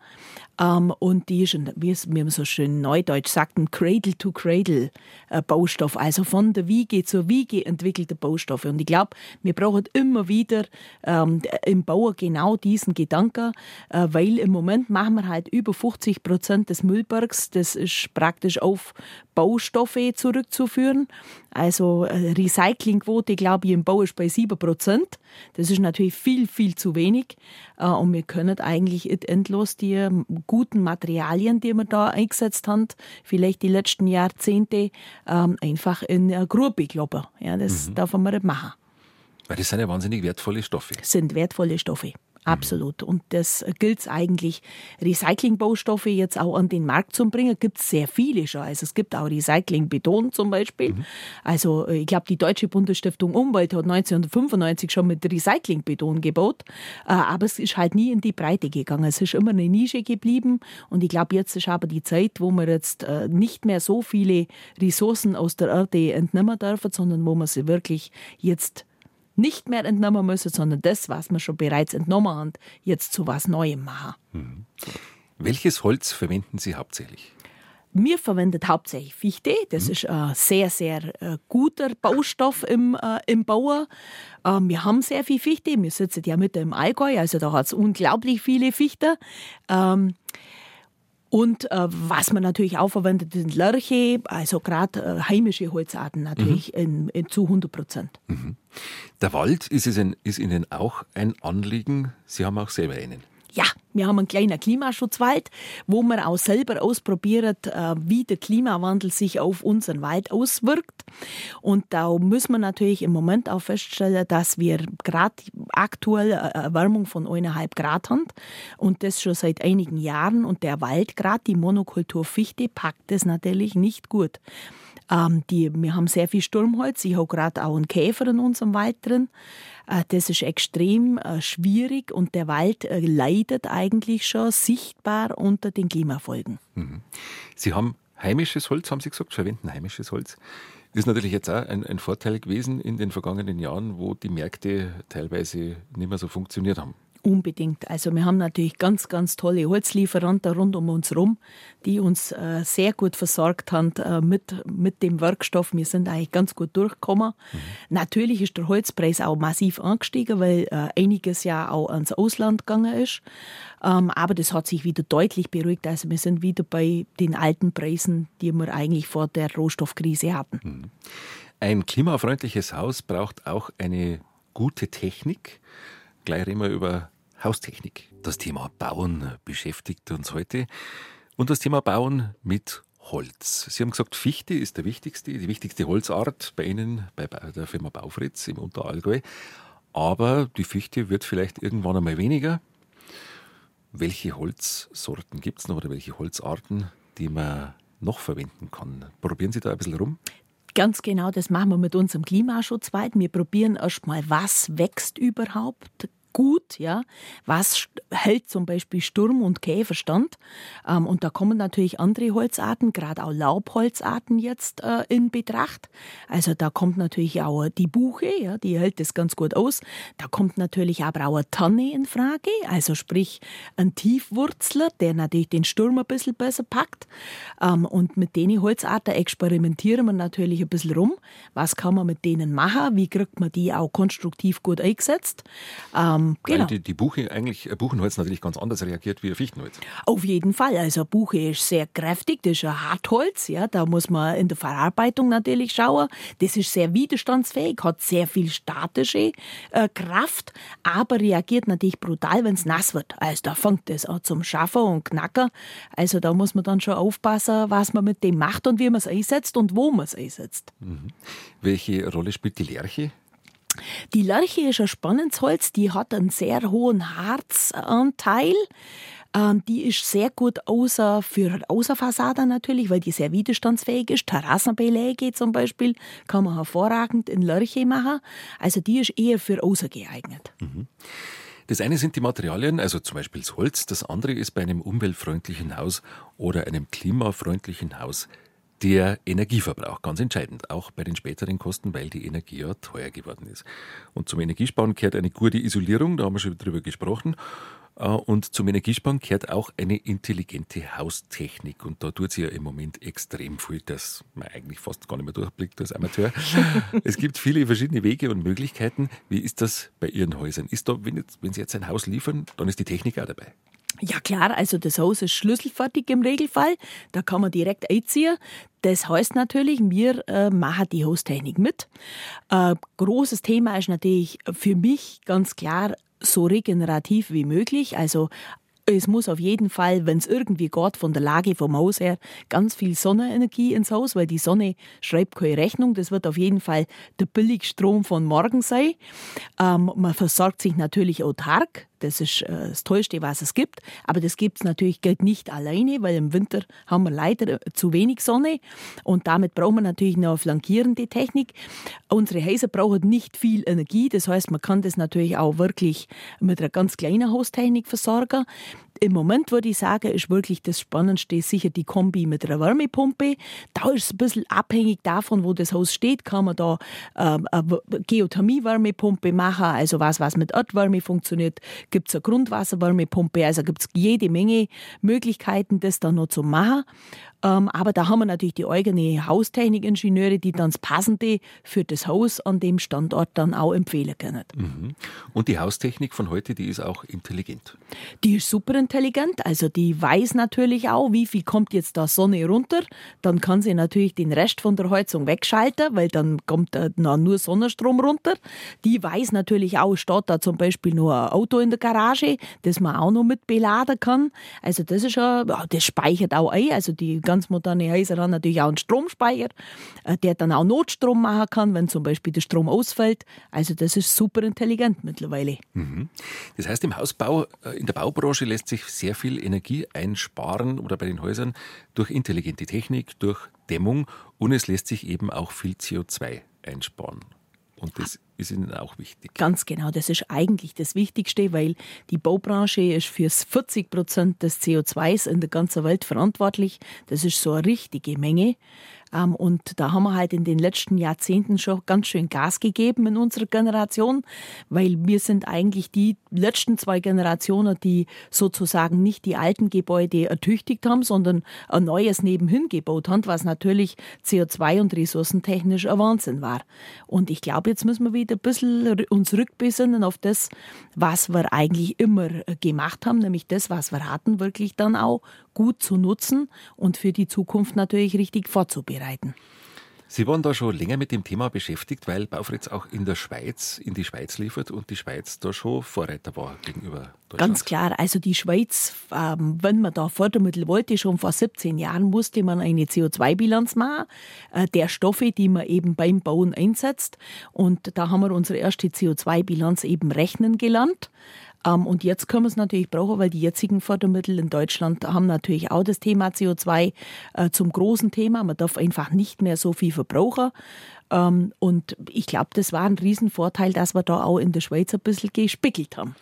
[SPEAKER 3] Ähm, und die ist, wie man so schön neudeutsch sagt, ein Cradle-to-Cradle-Baustoff. Äh, also von der Wiege zur Wiege entwickelte Baustoffe. Und ich glaube, wir brauchen immer wieder ähm, im Bauer genau diesen Gedanken, äh, weil im Moment machen wir halt über 50 Prozent des Müllbergs. Das ist praktisch auf Baustoffe zurückzuführen. Also Recyclingquote, glaube ich, im Bau ist bei 7 Prozent. Das ist natürlich viel, viel zu wenig. Äh, und wir können eigentlich endlos die ähm, guten Materialien, die wir da eingesetzt haben, vielleicht die letzten Jahrzehnte, ähm, einfach in eine Grube kloppen. Ja, das mhm. darf man nicht machen.
[SPEAKER 2] Weil das sind ja wahnsinnig wertvolle Stoffe.
[SPEAKER 3] Das sind wertvolle Stoffe. Absolut. Und das gilt eigentlich, Recyclingbaustoffe jetzt auch an den Markt zu bringen, gibt es sehr viele schon. Also es gibt auch Recyclingbeton zum Beispiel. Mhm. Also äh, ich glaube, die Deutsche Bundesstiftung Umwelt hat 1995 schon mit Recyclingbeton gebaut, äh, aber es ist halt nie in die Breite gegangen. Es ist immer eine Nische geblieben und ich glaube, jetzt ist aber die Zeit, wo wir jetzt äh, nicht mehr so viele Ressourcen aus der Erde entnehmen dürfen, sondern wo man sie wirklich jetzt nicht mehr entnommen müssen, sondern das, was wir schon bereits entnommen haben, jetzt zu was Neuem machen. Mhm.
[SPEAKER 2] Welches Holz verwenden Sie hauptsächlich?
[SPEAKER 3] Wir verwenden hauptsächlich Fichte. Das mhm. ist ein sehr, sehr äh, guter Baustoff im, äh, im Bauer. Ähm, wir haben sehr viel Fichte. Wir sitzen ja mit im Allgäu, also da hat es unglaublich viele Fichte. Ähm, und äh, was man natürlich auch verwendet, sind Lörche, also gerade äh, heimische Holzarten natürlich mhm. in, in, zu 100 Prozent. Mhm.
[SPEAKER 2] Der Wald ist, es ein, ist Ihnen auch ein Anliegen. Sie haben auch selber einen.
[SPEAKER 3] Ja, wir haben einen kleinen Klimaschutzwald, wo wir auch selber ausprobieren, äh, wie der Klimawandel sich auf unseren Wald auswirkt. Und da müssen wir natürlich im Moment auch feststellen, dass wir gerade aktuell eine Erwärmung von eineinhalb Grad haben und das schon seit einigen Jahren. Und der Wald, gerade die Monokultur Fichte, packt das natürlich nicht gut. Ähm, die, wir haben sehr viel Sturmholz. Ich habe gerade auch einen Käfer in unserem Wald drin. Äh, das ist extrem äh, schwierig und der Wald äh, leidet eigentlich schon sichtbar unter den Klimafolgen. Mhm.
[SPEAKER 2] Sie haben heimisches Holz, haben Sie gesagt, verwenden heimisches Holz. Das ist natürlich jetzt auch ein, ein, Vorteil gewesen in den vergangenen Jahren, wo die Märkte teilweise nicht mehr so funktioniert haben.
[SPEAKER 3] Unbedingt. Also wir haben natürlich ganz, ganz tolle Holzlieferanten rund um uns herum, die uns äh, sehr gut versorgt haben äh, mit, mit dem Werkstoff. Wir sind eigentlich ganz gut durchgekommen. Mhm. Natürlich ist der Holzpreis auch massiv angestiegen, weil äh, einiges ja auch ans Ausland gegangen ist. Ähm, aber das hat sich wieder deutlich beruhigt. Also wir sind wieder bei den alten Preisen, die wir eigentlich vor der Rohstoffkrise hatten. Mhm.
[SPEAKER 2] Ein klimafreundliches Haus braucht auch eine gute Technik. Gleich reden wir über Haustechnik. Das Thema Bauen beschäftigt uns heute. Und das Thema Bauen mit Holz. Sie haben gesagt, Fichte ist der wichtigste, die wichtigste Holzart bei Ihnen, bei der Firma Baufritz im Unterallgäu. Aber die Fichte wird vielleicht irgendwann einmal weniger. Welche Holzsorten gibt es noch oder welche Holzarten, die man noch verwenden kann? Probieren Sie da ein bisschen rum?
[SPEAKER 3] Ganz genau, das machen wir mit unserem Klimaschutz weit. Wir probieren erstmal, was wächst überhaupt gut, ja, was hält zum Beispiel Sturm und Käfer stand. Ähm, und da kommen natürlich andere Holzarten, gerade auch Laubholzarten jetzt äh, in Betracht. Also da kommt natürlich auch die Buche, ja, die hält das ganz gut aus. Da kommt natürlich aber auch eine Tanne in Frage, also sprich ein Tiefwurzler, der natürlich den Sturm ein bisschen besser packt. Ähm, und mit den Holzarten experimentieren wir natürlich ein bisschen rum. Was kann man mit denen machen? Wie kriegt man die auch konstruktiv gut eingesetzt?
[SPEAKER 2] Ähm, ähm, Weil genau. die, die Buche eigentlich, äh, Buchenholz natürlich ganz anders reagiert wie Fichtenholz.
[SPEAKER 3] Auf jeden Fall. Also Buche ist sehr kräftig, das ist ein Hartholz. Ja, da muss man in der Verarbeitung natürlich schauen. Das ist sehr widerstandsfähig, hat sehr viel statische äh, Kraft, aber reagiert natürlich brutal, wenn es nass wird. Also da fängt es an zum Schaffen und Knacken. Also da muss man dann schon aufpassen, was man mit dem macht und wie man es einsetzt und wo man es einsetzt. Mhm.
[SPEAKER 2] Welche Rolle spielt die Lerche
[SPEAKER 3] die Lärche ist ein spannendes Holz, die hat einen sehr hohen Harzanteil. Ähm, die ist sehr gut außer für Außerfassade natürlich, weil die sehr widerstandsfähig ist. Terrassenbeläge zum Beispiel kann man hervorragend in Lörche machen. Also die ist eher für außer geeignet. Mhm.
[SPEAKER 2] Das eine sind die Materialien, also zum Beispiel das Holz. Das andere ist bei einem umweltfreundlichen Haus oder einem klimafreundlichen Haus der Energieverbrauch, ganz entscheidend, auch bei den späteren Kosten, weil die Energie ja teuer geworden ist. Und zum Energiesparen gehört eine gute Isolierung, da haben wir schon drüber gesprochen. Äh, und zum Energiesparen gehört auch eine intelligente Haustechnik. Und da tut sie ja im Moment extrem viel, dass man eigentlich fast gar nicht mehr durchblickt als Amateur. *laughs* es gibt viele verschiedene Wege und Möglichkeiten. Wie ist das bei Ihren Häusern? Ist da, wenn, jetzt, wenn Sie jetzt ein Haus liefern, dann ist die Technik auch dabei?
[SPEAKER 3] Ja klar, also das Haus ist schlüsselfertig im Regelfall. Da kann man direkt einziehen. Das heißt natürlich, wir äh, machen die Haustechnik mit. Äh, großes Thema ist natürlich für mich ganz klar so regenerativ wie möglich. Also es muss auf jeden Fall, wenn es irgendwie geht, von der Lage vom Haus her, ganz viel Sonnenenergie ins Haus, weil die Sonne schreibt keine Rechnung. Das wird auf jeden Fall der Billigstrom von morgen sein. Ähm, man versorgt sich natürlich autark. Das ist äh, das Tollste, was es gibt. Aber das gibt es natürlich nicht alleine, weil im Winter haben wir leider äh, zu wenig Sonne. Und damit brauchen wir natürlich eine flankierende Technik. Unsere Häuser brauchen nicht viel Energie. Das heißt, man kann das natürlich auch wirklich mit einer ganz kleinen Haustechnik versorgen. Im Moment würde ich sagen, ist wirklich das Spannendste sicher die Kombi mit einer Wärmepumpe. Da ist es ein bisschen abhängig davon, wo das Haus steht, kann man da ähm, eine Geothermie-Wärmepumpe machen, also was, was mit Erdwärme funktioniert. Gibt es eine Grundwasserwärmepumpe, also gibt es jede Menge Möglichkeiten, das da noch zu machen. Ähm, aber da haben wir natürlich die eigene Haustechnikingenieure, die dann das Passende für das Haus an dem Standort dann auch empfehlen können. Mhm.
[SPEAKER 2] Und die Haustechnik von heute, die ist auch intelligent.
[SPEAKER 3] Die ist super intelligent. Also die weiß natürlich auch, wie viel kommt jetzt da Sonne runter. Dann kann sie natürlich den Rest von der Heizung wegschalten, weil dann kommt da nur Sonnenstrom runter. Die weiß natürlich auch, steht da zum Beispiel nur ein Auto in der Garage, das man auch noch mit beladen kann. Also das ist ja, das speichert auch ein. Also die ganz moderne Häuser haben natürlich auch einen Stromspeicher, äh, der dann auch Notstrom machen kann, wenn zum Beispiel der Strom ausfällt. Also das ist super intelligent mittlerweile. Mhm.
[SPEAKER 2] Das heißt, im Hausbau, äh, in der Baubranche lässt sich sehr viel Energie einsparen oder bei den Häusern durch intelligente Technik, durch Dämmung und es lässt sich eben auch viel CO2 einsparen. Und das ist Ihnen auch wichtig.
[SPEAKER 3] Ganz genau, das ist eigentlich das Wichtigste, weil die Baubranche ist für 40 Prozent des CO2s in der ganzen Welt verantwortlich. Das ist so eine richtige Menge. Ähm, und da haben wir halt in den letzten Jahrzehnten schon ganz schön Gas gegeben in unserer Generation, weil wir sind eigentlich die letzten zwei Generationen, die sozusagen nicht die alten Gebäude ertüchtigt haben, sondern ein neues nebenhin gebaut haben, was natürlich CO2 und ressourcentechnisch ein Wahnsinn war. Und ich glaube, jetzt müssen wir wieder ein bisschen uns rückbesinnen auf das, was wir eigentlich immer gemacht haben, nämlich das, was wir hatten, wirklich dann auch gut zu nutzen und für die Zukunft natürlich richtig vorzubereiten.
[SPEAKER 2] Sie waren da schon länger mit dem Thema beschäftigt, weil Baufritz auch in der Schweiz, in die Schweiz liefert und die Schweiz da schon Vorreiter war gegenüber Deutschland.
[SPEAKER 3] Ganz klar, also die Schweiz, ähm, wenn man da Fördermittel wollte, schon vor 17 Jahren musste man eine CO2-Bilanz machen, äh, der Stoffe, die man eben beim Bauen einsetzt. Und da haben wir unsere erste CO2-Bilanz eben rechnen gelernt. Ähm, und jetzt können wir es natürlich brauchen, weil die jetzigen Fördermittel in Deutschland haben natürlich auch das Thema CO2 äh, zum großen Thema. Man darf einfach nicht mehr so viel verbrauchen. Ähm, und ich glaube, das war ein Riesenvorteil, dass wir da auch in der Schweiz ein bisschen gespickelt haben.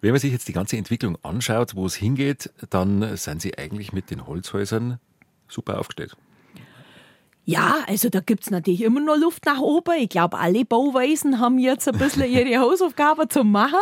[SPEAKER 2] Wenn man sich jetzt die ganze Entwicklung anschaut, wo es hingeht, dann sind Sie eigentlich mit den Holzhäusern super aufgestellt.
[SPEAKER 3] Ja, also da gibt es natürlich immer noch Luft nach oben. Ich glaube, alle Bauweisen haben jetzt ein bisschen *laughs* ihre Hausaufgaben zu machen.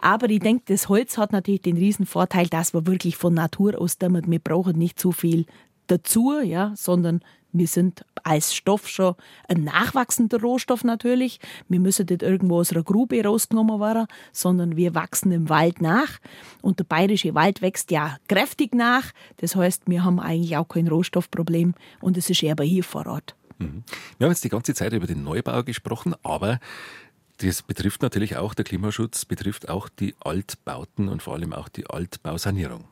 [SPEAKER 3] Aber ich denke, das Holz hat natürlich den riesen Vorteil, dass wir wirklich von Natur aus damit, wir brauchen nicht zu viel dazu, ja, sondern wir sind als Stoff schon ein nachwachsender Rohstoff natürlich. Wir müssen nicht irgendwo aus einer Grube rausgenommen werden, sondern wir wachsen im Wald nach. Und der bayerische Wald wächst ja kräftig nach. Das heißt, wir haben eigentlich auch kein Rohstoffproblem und es ist eher bei hier vor Ort.
[SPEAKER 2] Mhm. Wir haben jetzt die ganze Zeit über den Neubau gesprochen, aber das betrifft natürlich auch, der Klimaschutz betrifft auch die Altbauten und vor allem auch die Altbausanierung.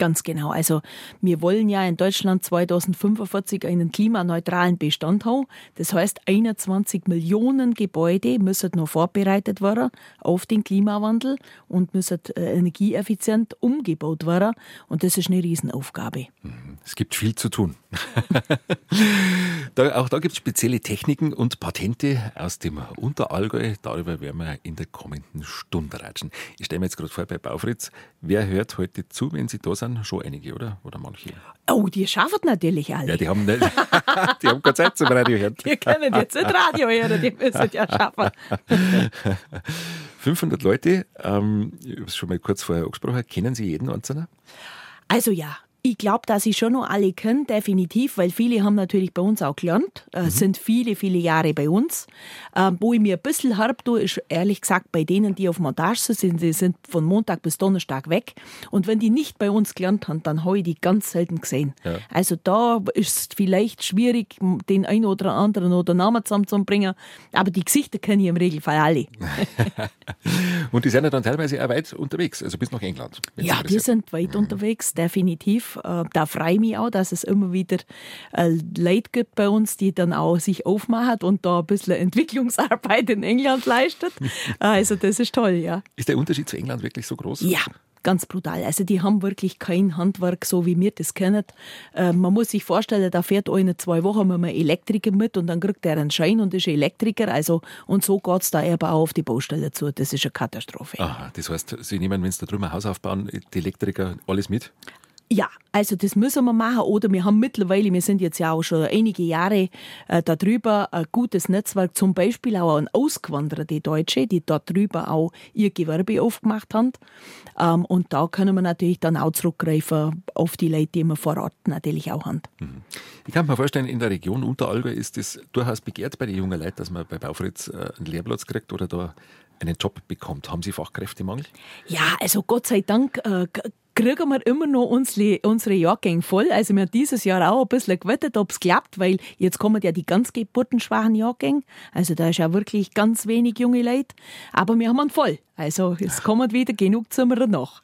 [SPEAKER 3] Ganz genau. Also wir wollen ja in Deutschland 2045 einen klimaneutralen Bestand haben. Das heißt, 21 Millionen Gebäude müssen noch vorbereitet werden auf den Klimawandel und müssen äh, energieeffizient umgebaut werden. Und das ist eine Riesenaufgabe.
[SPEAKER 2] Mhm. Es gibt viel zu tun. *laughs* da, auch da gibt es spezielle Techniken und Patente aus dem Unterallgäu. Darüber werden wir in der kommenden Stunde ratschen. Ich stelle mir jetzt gerade vor bei Baufritz, wer hört heute zu, wenn Sie da sind? Sind schon einige, oder? Oder manche?
[SPEAKER 3] Oh, die schaffen natürlich alle.
[SPEAKER 2] Ja, die haben, nicht, *laughs* die haben keine Zeit zum Radio hören.
[SPEAKER 3] Die können jetzt nicht Radio hören, die müssen ja schaffen. *laughs*
[SPEAKER 2] 500 Leute, ähm, ich habe es schon mal kurz vorher angesprochen, kennen Sie jeden Einzelnen?
[SPEAKER 3] Also ja, ich glaube, dass ich schon noch alle kenne, definitiv, weil viele haben natürlich bei uns auch gelernt, äh, mhm. sind viele, viele Jahre bei uns. Ähm, wo ich mir ein bisschen harb tue, ist ehrlich gesagt bei denen, die auf Montage sind, die sind von Montag bis Donnerstag weg. Und wenn die nicht bei uns gelernt haben, dann habe ich die ganz selten gesehen. Ja. Also da ist es vielleicht schwierig, den einen oder anderen oder Namen zusammenzubringen, aber die Gesichter kenne ich im Regelfall alle. *laughs* *laughs*
[SPEAKER 2] Und die sind ja dann teilweise auch weit unterwegs, also bis nach England.
[SPEAKER 3] Ja, die sind weit mhm. unterwegs, definitiv. Äh, da freue ich mich auch, dass es immer wieder äh, Leute gibt bei uns, die dann auch sich aufmachen und da ein bisschen Entwicklungsarbeit in England leistet. *laughs* Also das ist toll, ja.
[SPEAKER 2] Ist der Unterschied zu England wirklich so groß?
[SPEAKER 3] Ja, ganz brutal. Also die haben wirklich kein Handwerk, so wie wir das kennen. Äh, man muss sich vorstellen, da fährt eine zwei Wochen mit einem Elektriker mit und dann kriegt er einen Schein und ist Elektriker. Also und so geht es da aber auch auf die Baustelle zu. Das ist eine Katastrophe.
[SPEAKER 2] Aha, das heißt, Sie nehmen, wenn Sie da drüben ein Haus aufbauen, die Elektriker alles mit?
[SPEAKER 3] Ja, also das müssen wir machen. Oder wir haben mittlerweile, wir sind jetzt ja auch schon einige Jahre äh, darüber, ein gutes Netzwerk, zum Beispiel auch an ausgewanderte Deutsche, die dort drüber auch ihr Gewerbe aufgemacht haben. Ähm, und da können wir natürlich dann auch zurückgreifen auf die Leute, die wir vor Ort natürlich auch haben. Mhm.
[SPEAKER 2] Ich kann mir vorstellen, in der Region Unterallgäu ist es durchaus begehrt bei den jungen Leuten, dass man bei Baufritz äh, einen Lehrplatz kriegt oder da einen Job bekommt. Haben Sie Fachkräftemangel?
[SPEAKER 3] Ja, also Gott sei Dank äh, kriegen wir immer noch unsere, unsere Jahrgänge voll. Also wir haben dieses Jahr auch ein bisschen gewettet, ob es klappt, weil jetzt kommen ja die ganz geburtenschwachen Jahrgänge. Also da ist ja wirklich ganz wenig junge Leute. Aber wir haben ihn voll. Also es kommen wieder genug Zimmer noch.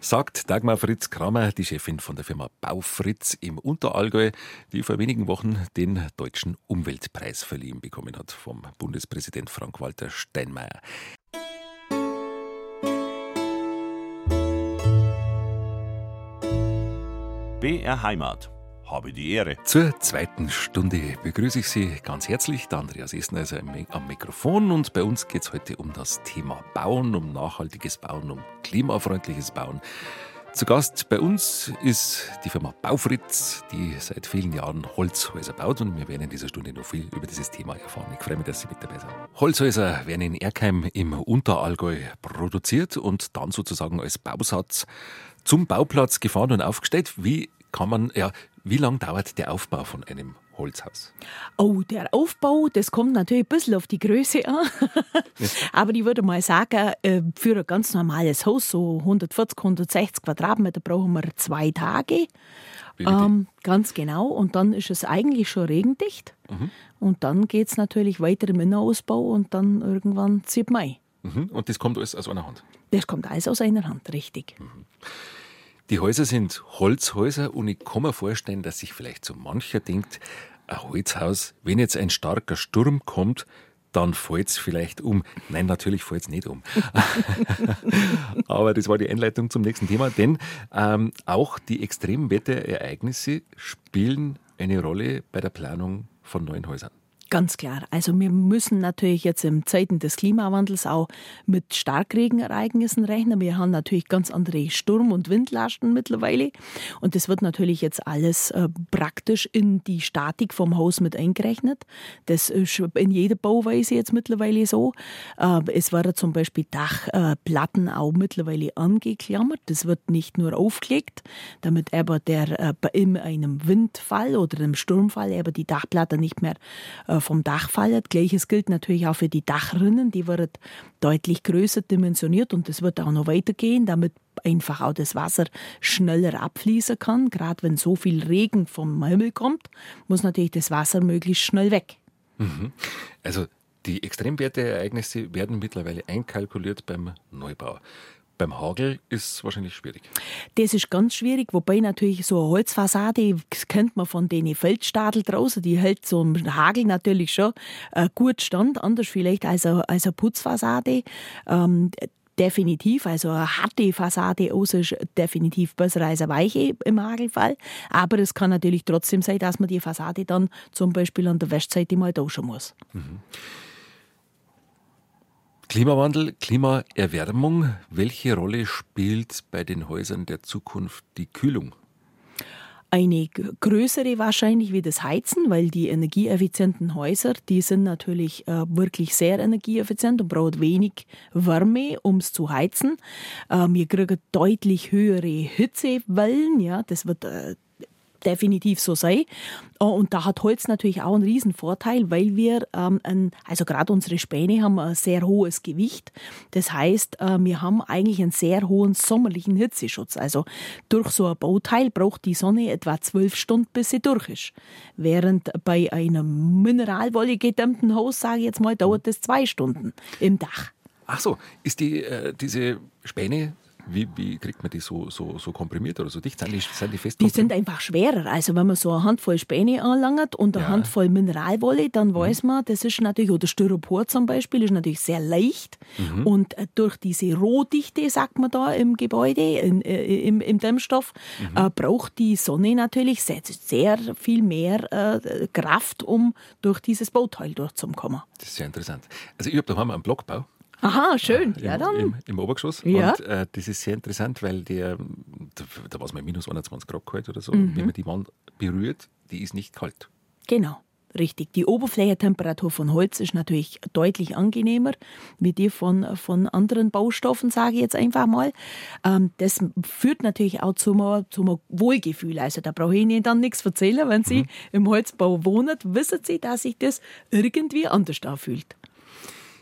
[SPEAKER 2] Sagt Dagmar Fritz Kramer, die Chefin von der Firma Baufritz im Unterallgäu, die vor wenigen Wochen den Deutschen Umweltpreis verliehen bekommen hat vom Bundespräsident Frank-Walter Steinmeier.
[SPEAKER 1] BR Heimat. Habe die Ehre.
[SPEAKER 2] Zur zweiten Stunde begrüße ich Sie ganz herzlich. Der Andreas Esner ist am Mikrofon und bei uns geht es heute um das Thema Bauen, um nachhaltiges Bauen, um klimafreundliches Bauen. Zu Gast bei uns ist die Firma Baufritz, die seit vielen Jahren Holzhäuser baut und wir werden in dieser Stunde noch viel über dieses Thema erfahren. Ich freue mich, dass Sie mit dabei sind. Holzhäuser werden in Erkheim im Unterallgäu produziert und dann sozusagen als Bausatz zum Bauplatz gefahren und aufgestellt. Wie kann man, ja, wie lange dauert der Aufbau von einem Holzhaus?
[SPEAKER 3] Oh, der Aufbau, das kommt natürlich ein bisschen auf die Größe an. Aber ich würde mal sagen, äh, für ein ganz normales Haus, so 140, 160 Quadratmeter, brauchen wir zwei Tage. Ähm, ganz genau. Und dann ist es eigentlich schon regendicht. Mhm. Und dann geht es natürlich weiter im Innenausbau und dann irgendwann zieht Mai.
[SPEAKER 2] Mhm. Und das kommt alles aus einer Hand?
[SPEAKER 3] Das kommt alles aus einer Hand, richtig. Mhm.
[SPEAKER 2] Die Häuser sind Holzhäuser und ich kann mir vorstellen, dass sich vielleicht so mancher denkt, ein Holzhaus, wenn jetzt ein starker Sturm kommt, dann fällt es vielleicht um. Nein, natürlich fällt es nicht um. *laughs* Aber das war die Einleitung zum nächsten Thema, denn ähm, auch die extremen Wetterereignisse spielen eine Rolle bei der Planung von neuen Häusern.
[SPEAKER 3] Ganz klar. Also wir müssen natürlich jetzt in Zeiten des Klimawandels auch mit Starkregenereignissen rechnen. Wir haben natürlich ganz andere Sturm- und Windlasten mittlerweile. Und das wird natürlich jetzt alles äh, praktisch in die Statik vom Haus mit eingerechnet. Das ist in jeder Bauweise jetzt mittlerweile so. Äh, es werden zum Beispiel Dachplatten äh, auch mittlerweile angeklammert. Das wird nicht nur aufgelegt, damit aber der äh, in einem Windfall oder einem Sturmfall aber die Dachplatte nicht mehr äh, vom Dach fallen. Gleiches gilt natürlich auch für die Dachrinnen. Die werden deutlich größer dimensioniert und das wird auch noch weitergehen, damit einfach auch das Wasser schneller abfließen kann. Gerade wenn so viel Regen vom Himmel kommt, muss natürlich das Wasser möglichst schnell weg.
[SPEAKER 2] Mhm. Also die Extremwerteereignisse werden mittlerweile einkalkuliert beim Neubau. Beim Hagel ist es wahrscheinlich schwierig.
[SPEAKER 3] Das ist ganz schwierig, wobei natürlich so eine Holzfassade, das kennt man von den Feldstadel draußen, die hält so ein Hagel natürlich schon äh, gut stand, anders vielleicht als eine, als eine Putzfassade. Ähm, definitiv, also eine harte Fassade außer ist definitiv besser als eine weiche im Hagelfall. Aber es kann natürlich trotzdem sein, dass man die Fassade dann zum Beispiel an der Westseite mal tauschen muss. Mhm.
[SPEAKER 2] Klimawandel, Klimaerwärmung, welche Rolle spielt bei den Häusern der Zukunft die Kühlung?
[SPEAKER 3] Eine größere wahrscheinlich wie das Heizen, weil die energieeffizienten Häuser, die sind natürlich äh, wirklich sehr energieeffizient und brauchen wenig Wärme, um es zu heizen. Äh, wir kriegen deutlich höhere Hitzewellen, ja, das wird äh, definitiv so sei. Äh, und da hat Holz natürlich auch einen riesen Vorteil, weil wir, ähm, ein, also gerade unsere Späne haben ein sehr hohes Gewicht. Das heißt, äh, wir haben eigentlich einen sehr hohen sommerlichen Hitzeschutz. Also durch so ein Bauteil braucht die Sonne etwa zwölf Stunden, bis sie durch ist. Während bei einem Mineralwolle gedämmten Haus, sage ich jetzt mal, dauert das zwei Stunden im Dach.
[SPEAKER 2] Ach so, ist die, äh, diese Späne wie, wie kriegt man die so, so, so komprimiert oder so dicht? Sind die, sind die fest?
[SPEAKER 3] Die sind einfach schwerer. Also wenn man so eine Handvoll Späne anlangt und eine ja. Handvoll Mineralwolle, dann mhm. weiß man, das ist natürlich, oder Styropor zum Beispiel, ist natürlich sehr leicht. Mhm. Und äh, durch diese Rohdichte, sagt man da im Gebäude, in, äh, im, im Dämmstoff, mhm. äh, braucht die Sonne natürlich sehr, sehr viel mehr äh, Kraft, um durch dieses Bauteil durchzukommen.
[SPEAKER 2] Das ist sehr interessant. Also ich habe daheim einen Blockbau.
[SPEAKER 3] Aha, schön.
[SPEAKER 2] Äh, ja, dann. Im, im Obergeschoss. Ja. Und äh, das ist sehr interessant, weil der, da, da war es mal minus 21 Grad kalt oder so. Mhm. Wenn man die Wand berührt, die ist nicht kalt.
[SPEAKER 3] Genau. Richtig. Die Oberflächentemperatur von Holz ist natürlich deutlich angenehmer wie die von, von anderen Baustoffen, sage ich jetzt einfach mal. Ähm, das führt natürlich auch zu einem, zu einem Wohlgefühl. Also da brauche ich Ihnen dann nichts erzählen. Wenn Sie mhm. im Holzbau wohnen, wissen Sie, dass sich das irgendwie anders anfühlt.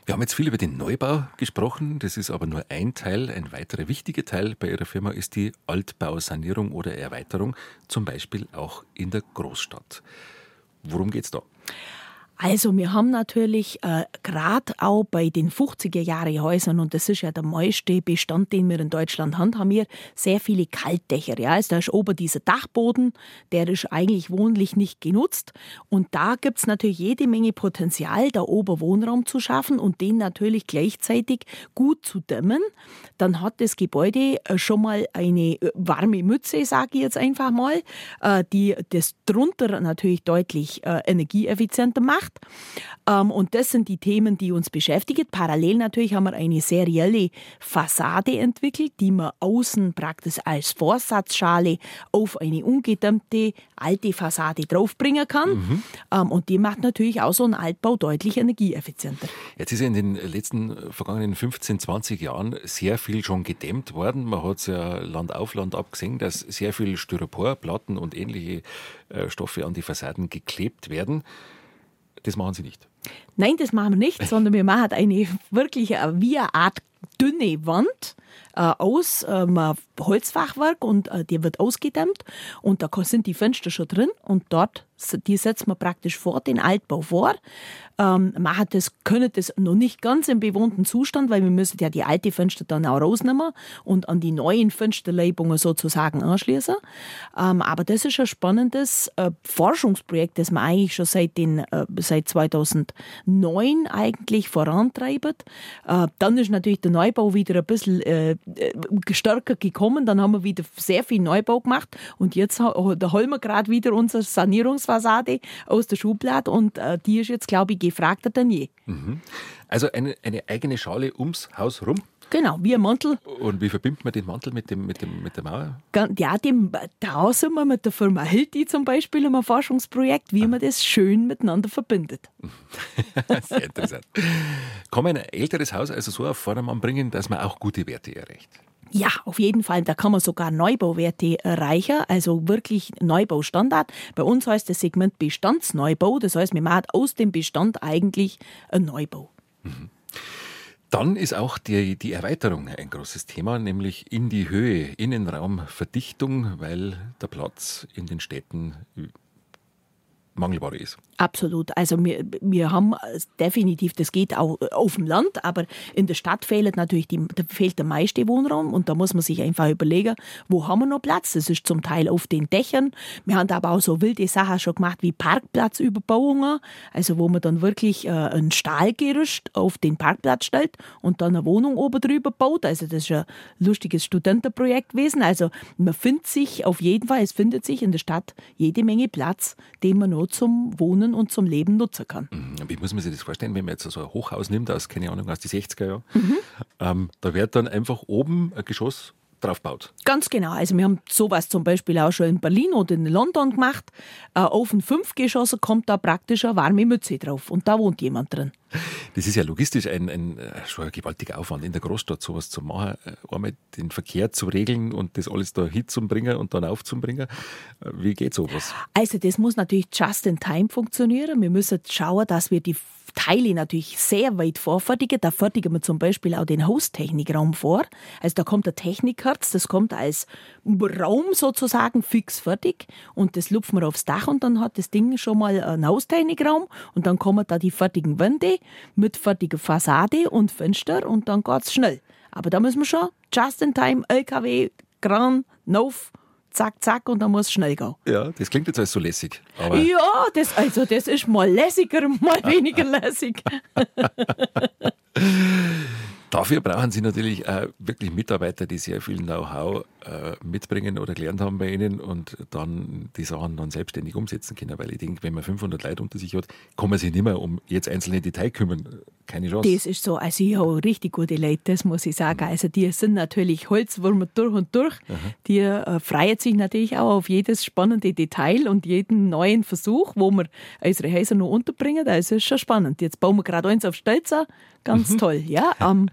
[SPEAKER 2] Wir haben jetzt viel über den Neubau gesprochen. Das ist aber nur ein Teil. Ein weiterer wichtiger Teil bei Ihrer Firma ist die Altbausanierung oder Erweiterung, zum Beispiel auch in der Großstadt. Worum geht es da?
[SPEAKER 3] Also wir haben natürlich äh, gerade auch bei den 50er Jahre Häusern und das ist ja der meiste Bestand, den wir in Deutschland haben, haben wir sehr viele Kaltdächer. Ja, also da ist oben dieser Dachboden, der ist eigentlich wohnlich nicht genutzt und da gibt es natürlich jede Menge Potenzial, da oben Wohnraum zu schaffen und den natürlich gleichzeitig gut zu dämmen. Dann hat das Gebäude äh, schon mal eine äh, warme Mütze, sage ich jetzt einfach mal, äh, die das drunter natürlich deutlich energieeffizienter macht gemacht. Ähm, und das sind die Themen, die uns beschäftigen. Parallel natürlich haben wir eine serielle Fassade entwickelt, die man außen praktisch als Vorsatzschale auf eine ungedämmte alte Fassade draufbringen kann. Mhm. Ähm, und die macht natürlich auch so einen Altbau deutlich energieeffizienter.
[SPEAKER 2] Jetzt ist ja in den letzten vergangenen 15, 20 Jahren sehr viel schon gedämmt worden. Man hat es ja Land auf Land abgesehen, dass sehr viel Styroporplatten und ähnliche äh, Stoffe an die Fassaden geklebt werden. Das machen Sie nicht.
[SPEAKER 3] Nein, das machen wir nicht, sondern wir machen eine wirklich wie eine Art dünne Wand aus, ähm, Holzfachwerk und äh, die wird ausgedämmt und da sind die Fenster schon drin und dort die setzt man praktisch vor den Altbau vor. Ähm, man hat das, können das noch nicht ganz im bewohnten Zustand, weil wir müssen ja die alte Fenster dann auch rausnehmen und an die neuen Fensterleibungen sozusagen anschließen. Ähm, aber das ist ein spannendes äh, Forschungsprojekt, das man eigentlich schon seit, den, äh, seit 2009 eigentlich vorantreibt. Äh, dann ist natürlich der Neubau wieder ein bisschen äh, stärker gekommen. Dann haben wir wieder sehr viel Neubau gemacht und jetzt da holen wir gerade wieder unser Sanierungs Fassade aus der Schublade und äh, die ist jetzt, glaube ich, gefragter denn je.
[SPEAKER 2] Mhm. Also eine, eine eigene Schale ums Haus rum?
[SPEAKER 3] Genau, wie ein Mantel.
[SPEAKER 2] Und wie verbindet man den Mantel mit, dem, mit, dem, mit der Mauer?
[SPEAKER 3] Ja, dem, da sind wir mit der Firma Hilti zum Beispiel im Forschungsprojekt, wie ah. man das schön miteinander verbindet. *laughs*
[SPEAKER 2] Sehr interessant. Kann man ein älteres Haus also so auf Vordermann bringen, dass man auch gute Werte erreicht?
[SPEAKER 3] Ja, auf jeden Fall. Da kann man sogar Neubauwerte erreichen, also wirklich Neubaustandard. Bei uns heißt das Segment Bestandsneubau. Das heißt, wir machen aus dem Bestand eigentlich ein Neubau. Mhm.
[SPEAKER 2] Dann ist auch die, die Erweiterung ein großes Thema, nämlich in die Höhe, Innenraumverdichtung, weil der Platz in den Städten Mangelware ist.
[SPEAKER 3] Absolut. Also wir, wir haben definitiv, das geht auch auf dem Land, aber in der Stadt fehlt natürlich die, fehlt der meiste Wohnraum und da muss man sich einfach überlegen, wo haben wir noch Platz? Das ist zum Teil auf den Dächern. Wir haben aber auch so wilde Sachen schon gemacht wie Parkplatzüberbauungen, also wo man dann wirklich äh, ein Stahlgerüst auf den Parkplatz stellt und dann eine Wohnung oben drüber baut. Also das ist ein lustiges Studentenprojekt gewesen. Also man findet sich auf jeden Fall, es findet sich in der Stadt jede Menge Platz, den man noch zum Wohnen und zum Leben nutzen kann.
[SPEAKER 2] Mhm. Wie muss man sich das vorstellen, wenn man jetzt so ein Hochhaus nimmt, aus, keine Ahnung, aus den 60er Jahren, mhm. ähm, da wird dann einfach oben ein Geschoss draufbaut.
[SPEAKER 3] Ganz genau. Also wir haben sowas zum Beispiel auch schon in Berlin oder in London gemacht. Äh, auf ein Fünfgeschoss kommt da praktisch eine warme Mütze drauf und da wohnt jemand drin.
[SPEAKER 2] Das ist ja logistisch ein, ein, äh, schon ein gewaltiger Aufwand in der Großstadt, sowas zu machen. Äh, einmal den Verkehr zu regeln und das alles da hinzubringen und dann aufzubringen. Wie geht sowas?
[SPEAKER 3] Also das muss natürlich just in time funktionieren. Wir müssen schauen, dass wir die Teile natürlich sehr weit vorfertigen. Da fertigen wir zum Beispiel auch den Haustechnikraum vor. Also da kommt der Technikherz, das kommt als Raum sozusagen fix fertig und das lupfen wir aufs Dach und dann hat das Ding schon mal einen Haustechnikraum und dann kommen da die fertigen Wände mit fertiger Fassade und Fenster und dann geht's schnell. Aber da müssen wir schon just in time LKW, Kran, Nauf, zack, zack und dann muss es schnell gehen.
[SPEAKER 2] Ja, das klingt jetzt alles so lässig.
[SPEAKER 3] ja, das, also das ist mal lässiger, mal *laughs* weniger lässig. *laughs*
[SPEAKER 2] Dafür brauchen Sie natürlich auch wirklich Mitarbeiter, die sehr viel Know-how äh, mitbringen oder gelernt haben bei Ihnen und dann die Sachen dann selbstständig umsetzen können. Weil ich denke, wenn man 500 Leute unter sich hat, kann man sich nicht mehr um jetzt einzelne Details kümmern. Keine Chance.
[SPEAKER 3] Das ist so. Also ich habe richtig gute Leute, das muss ich sagen. Mhm. Also die sind natürlich Holzwürmer durch und durch. Aha. Die äh, freuen sich natürlich auch auf jedes spannende Detail und jeden neuen Versuch, wo wir unsere Häuser noch unterbringen. Also ist schon spannend. Jetzt bauen wir gerade eins auf Stelzer Ganz mhm. toll, ja. Am,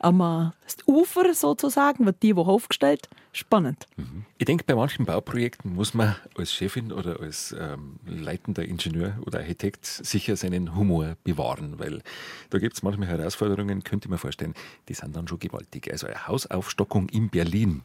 [SPEAKER 3] am Ufer sozusagen wird die Woche aufgestellt. Spannend.
[SPEAKER 2] Mhm. Ich denke, bei manchen Bauprojekten muss man als Chefin oder als ähm, leitender Ingenieur oder Architekt sicher seinen Humor bewahren, weil da gibt es manchmal Herausforderungen, könnte ich mir vorstellen, die sind dann schon gewaltig. Also eine Hausaufstockung in Berlin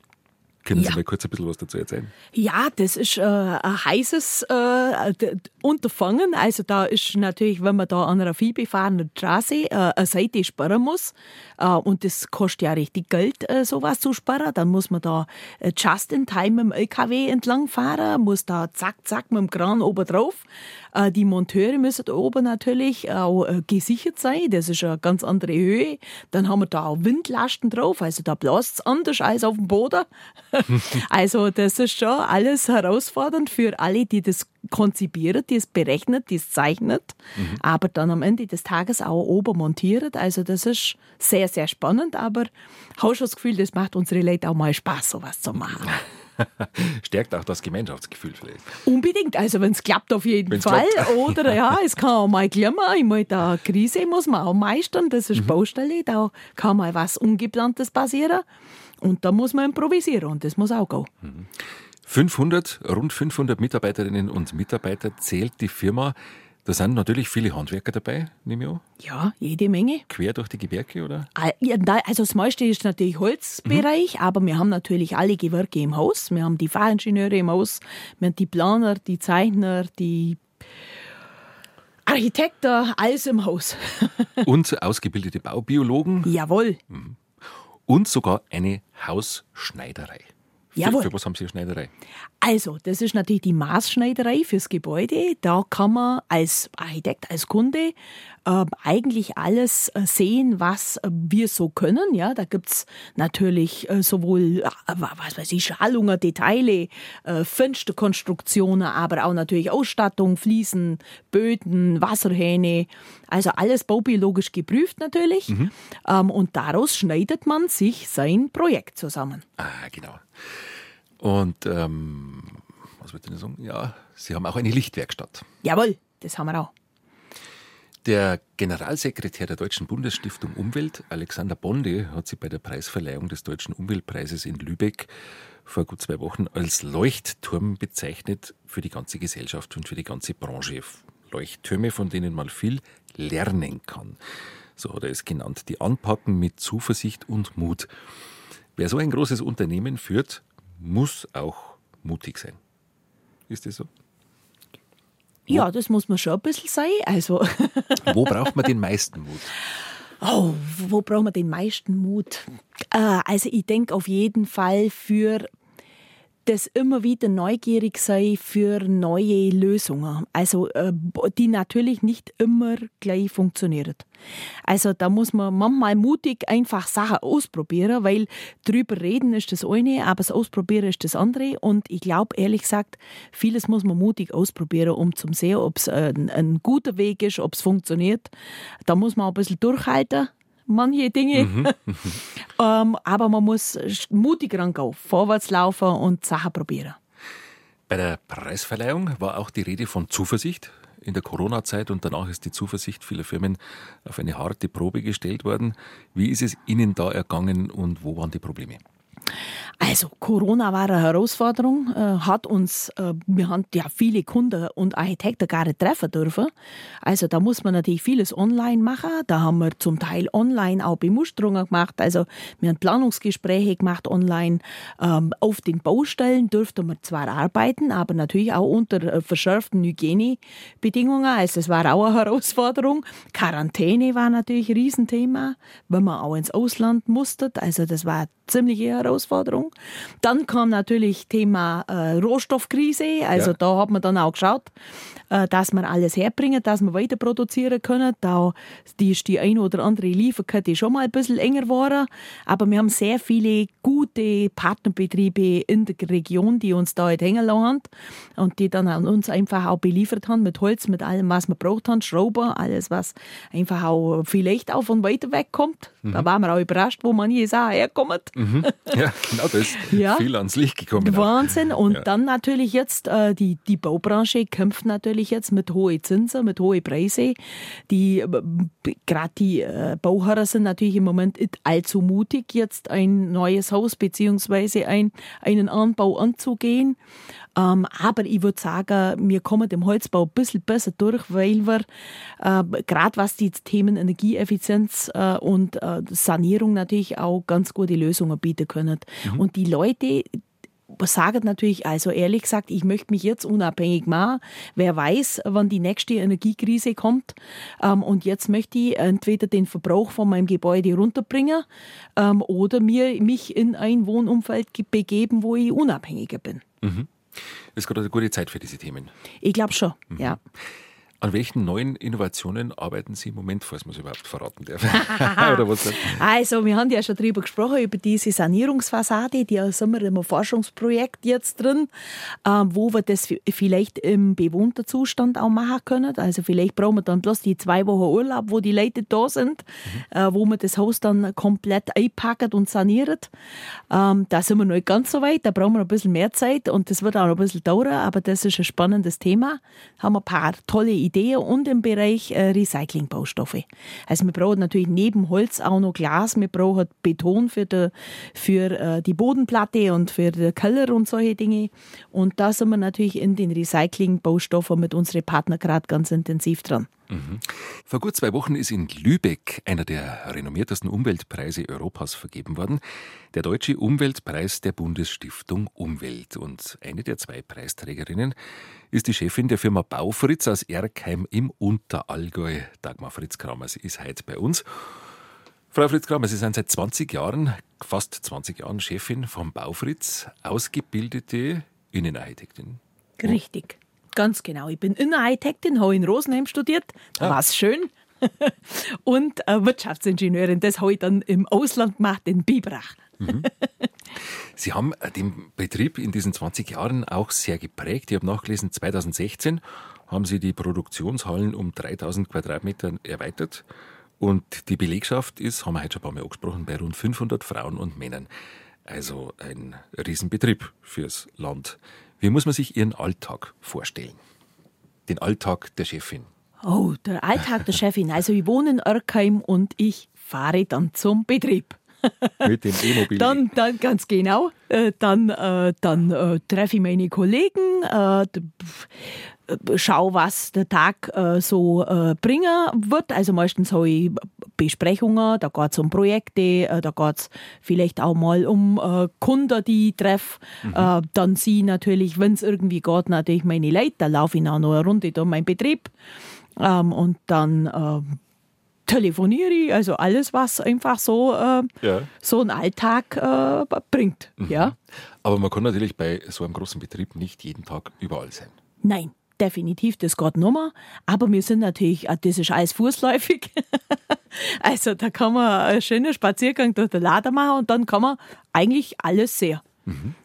[SPEAKER 2] können Sie ja. mal kurz ein bisschen was dazu erzählen?
[SPEAKER 3] Ja, das ist äh, ein heißes äh, Unterfangen. Also da ist natürlich, wenn man da an einer vielbefahrenen Straße äh, eine Seite sperren muss, äh, und das kostet ja richtig Geld, äh, sowas zu sperren, dann muss man da äh, just in time mit dem LKW entlang fahren, muss da zack, zack mit dem Kran oben drauf. Äh, die Monteure müssen oben natürlich auch äh, gesichert sein. Das ist eine ganz andere Höhe. Dann haben wir da auch Windlasten drauf. Also da bläst es anders als auf dem Boden. *laughs* also das ist schon alles herausfordernd für alle, die das konzipieren, die es berechnet, die es zeichnet, mhm. aber dann am Ende des Tages auch oben montiert. Also das ist sehr, sehr spannend, aber ich habe schon das Gefühl, das macht unsere Leute auch mal Spaß, sowas zu machen. *laughs*
[SPEAKER 2] Stärkt auch das Gemeinschaftsgefühl vielleicht.
[SPEAKER 3] Unbedingt, also wenn es klappt, auf jeden wenn's Fall. Klappt. *laughs* Oder ja, es kann auch mal glimmen. Ich meine, da Krise muss man auch meistern, das ist mhm. Baustelle, da kann mal was Ungeplantes passieren. Und da muss man improvisieren und das muss auch gehen. Mhm.
[SPEAKER 2] 500, rund 500 Mitarbeiterinnen und Mitarbeiter zählt die Firma. Da sind natürlich viele Handwerker dabei, nehme ich an.
[SPEAKER 3] Ja, jede Menge.
[SPEAKER 2] Quer durch die Gewerke, oder?
[SPEAKER 3] Also das meiste ist natürlich Holzbereich, mhm. aber wir haben natürlich alle Gewerke im Haus. Wir haben die Fachingenieure im Haus, wir haben die Planer, die Zeichner, die Architekten, alles im Haus. *laughs*
[SPEAKER 2] Und ausgebildete Baubiologen.
[SPEAKER 3] Jawohl. Mhm.
[SPEAKER 2] Und sogar eine Hausschneiderei.
[SPEAKER 3] Jawohl.
[SPEAKER 2] Für was haben Sie eine Schneiderei?
[SPEAKER 3] Also, das ist natürlich die Maßschneiderei fürs Gebäude. Da kann man als Architekt, als Kunde äh, eigentlich alles äh, sehen, was äh, wir so können. Ja, da gibt's natürlich äh, sowohl, äh, was weiß ich, Schalungen, Detaile, äh, Fensterkonstruktionen, aber auch natürlich Ausstattung, Fliesen, Böden, Wasserhähne. Also alles baubiologisch geprüft natürlich. Mhm. Ähm, und daraus schneidet man sich sein Projekt zusammen.
[SPEAKER 2] Ah, genau. Und ähm, was wollte ich sagen? Ja, Sie haben auch eine Lichtwerkstatt.
[SPEAKER 3] Jawohl, das haben wir auch.
[SPEAKER 2] Der Generalsekretär der Deutschen Bundesstiftung Umwelt, Alexander Bonde, hat sie bei der Preisverleihung des Deutschen Umweltpreises in Lübeck vor gut zwei Wochen als Leuchtturm bezeichnet für die ganze Gesellschaft und für die ganze Branche. Leuchttürme, von denen man viel lernen kann. So hat er es genannt. Die anpacken mit Zuversicht und Mut. Wer so ein großes Unternehmen führt, muss auch mutig sein. Ist das so?
[SPEAKER 3] Ja, das muss man schon ein bisschen sein. Also. *laughs*
[SPEAKER 2] wo braucht man den meisten Mut?
[SPEAKER 3] Oh, wo braucht man den meisten Mut? Äh, also ich denke auf jeden Fall für das immer wieder neugierig sei für neue Lösungen. Also, äh, die natürlich nicht immer gleich funktionieren. Also, da muss man manchmal mutig einfach Sachen ausprobieren, weil drüber reden ist das eine, aber das Ausprobieren ist das andere. Und ich glaube, ehrlich gesagt, vieles muss man mutig ausprobieren, um zu sehen, ob es ein, ein guter Weg ist, ob es funktioniert. Da muss man ein bisschen durchhalten manche Dinge. *laughs* Mhm. ähm, aber man muss mutig rangehen, vorwärts laufen und Sachen probieren.
[SPEAKER 2] Bei der Preisverleihung war auch die Rede von Zuversicht in der Corona-Zeit und danach ist die Zuversicht vieler Firmen auf eine harte Probe gestellt worden. Wie ist es Ihnen da ergangen und wo waren die Probleme?
[SPEAKER 3] Also Corona war eine Herausforderung, äh, hat uns, äh, wir haben ja viele Kunden und Architekten gar nicht treffen dürfen. Also da muss man natürlich vieles online machen. Da haben wir zum Teil online auch Bemusterungen gemacht. Also wir haben Planungsgespräche gemacht online. Ähm, auf den Baustellen durften wir zwar arbeiten, aber natürlich auch unter äh, verschärften Hygienebedingungen. Also es war auch eine Herausforderung. Quarantäne war natürlich ein Riesenthema, wenn man auch ins Ausland musste. Also das war eine ziemliche Herausforderung. Dann kam natürlich Thema äh, Rohstoffkrise. Also ja. da hat man dann auch geschaut, dass wir alles herbringen, dass wir weiter produzieren können. Da ist die eine oder andere Lieferkette schon mal ein bisschen enger geworden. Aber wir haben sehr viele gute Partnerbetriebe in der Region, die uns da hängen lassen und die dann an uns einfach auch beliefert haben mit Holz, mit allem, was wir braucht haben, Schrauber, alles, was einfach auch vielleicht auch von weiter weg kommt. Mhm. Da waren wir auch überrascht, wo man hier sah, herkommt.
[SPEAKER 2] Mhm. *laughs* Ja, genau das. ja. Viel ans Licht gekommen.
[SPEAKER 3] Wahnsinn. Auch. Und ja. dann natürlich jetzt, äh, die, die Baubranche kämpft natürlich jetzt mit hohen Zinsen, mit hohen Preisen. Die, äh, gerade die äh, Bauherren sind natürlich im Moment nicht allzu mutig, jetzt ein neues Haus beziehungsweise ein, einen Anbau anzugehen. Ähm, aber ich würde sagen, wir kommen dem Holzbau ein bisschen besser durch, weil wir äh, gerade was die Themen Energieeffizienz äh, und äh, Sanierung natürlich auch ganz gute Lösungen bieten können. Mhm. Und die Leute, sagen natürlich, also ehrlich gesagt, ich möchte mich jetzt unabhängig machen. Wer weiß, wann die nächste Energiekrise kommt. Ähm, und jetzt möchte ich entweder den Verbrauch von meinem Gebäude runterbringen ähm, oder mir, mich in ein Wohnumfeld begeben, wo ich unabhängiger bin.
[SPEAKER 2] Mhm. Das ist gerade eine gute Zeit für diese Themen.
[SPEAKER 3] Ich glaube schon, mhm. ja.
[SPEAKER 2] An welchen neuen Innovationen arbeiten Sie im Moment, falls man es überhaupt verraten darf? *laughs*
[SPEAKER 3] Oder was also, wir haben ja schon darüber gesprochen, über diese Sanierungsfassade. Die sind wir im Forschungsprojekt jetzt drin, ähm, wo wir das vielleicht im bewohnten Zustand auch machen können. Also, vielleicht brauchen wir dann bloß die zwei Wochen Urlaub, wo die Leute da sind, mhm. Äh, wo man das Haus dann komplett einpackt und saniert. Ähm, da sind wir noch nicht ganz so weit. Da brauchen wir ein bisschen mehr Zeit und das wird auch noch ein bisschen dauern, aber das ist ein spannendes Thema. Da haben wir ein paar tolle Ideen Ideen und im Bereich äh, Recyclingbaustoffe. Also wir brauchen natürlich neben Holz auch noch Glas, wir brauchen Beton für, die, für äh, die Bodenplatte und für den Keller und solche Dinge. Und da sind wir natürlich in den Recyclingbaustoffen mit unseren Partnern gerade ganz intensiv dran.
[SPEAKER 2] Mhm. Vor gut zwei Wochen ist in Lübeck einer der renommiertesten Umweltpreise Europas vergeben worden, der Deutsche Umweltpreis der Bundesstiftung Umwelt. Und eine der zwei Preisträgerinnen ist die Chefin der Firma Baufritz aus Erkheim im Unterallgäu. Dagmar Fritz-Kramer, sie ist heute bei uns. Frau Fritz-Kramer, Sie sind seit 20 Jahren, fast 20 Jahren Chefin vom Baufritz, ausgebildete Innenarchitektin.
[SPEAKER 3] Richtig. Ganz genau. Ich bin Innenarchitektin, habe in Rosenheim studiert. Da ah. war es schön. *laughs* und äh, Wirtschaftsingenieurin. Das habe ich dann im Ausland gemacht, in Bibrach. Mhm. *laughs*
[SPEAKER 2] Sie haben äh, den Betrieb in diesen 20 Jahren auch sehr geprägt. Ich habe nachgelesen, 2016 haben Sie die Produktionshallen um 3000 Quadratmeter erweitert. Und die Belegschaft ist, haben wir heute schon ein paar Mal angesprochen, bei rund 500 Frauen und Männern. Also ein Riesenbetrieb fürs Land. Wie muss man sich Ihren Alltag vorstellen? Den Alltag der Chefin.
[SPEAKER 3] Oh, der Alltag der Chefin. Also ich wohne in Örkheim und ich fahre dann zum Betrieb. *laughs*
[SPEAKER 2] Mit dem E-Mobil.
[SPEAKER 3] Dann, dann ganz genau. Äh, dann äh, dann äh, treffe ich meine Kollegen, schau, was der Tag äh, so äh, bringen wird. Also meistens habe ich Besprechungen, da geht es um Projekte, äh, da geht es vielleicht auch mal um äh, Kunden, die ich treffe. Mhm. Äh, dann sehe ich natürlich, wenn es irgendwie geht, natürlich meine Leute, da laufe ich auch noch eine Runde durch meinen Betrieb. Ähm, und dann äh, telefoniere ich, also alles, was einfach so, äh, ja. so einen Alltag äh, bringt. Mhm. Ja.
[SPEAKER 2] Aber man kann natürlich bei so einem großen Betrieb nicht jeden Tag überall sein.
[SPEAKER 3] Nein, definitiv, das geht nimmer. Aber wir sind natürlich, äh, das ist alles fußläufig. *laughs* also da kann man einen schönen Spaziergang durch den Laden machen und dann kann man eigentlich alles sehen. Mhm.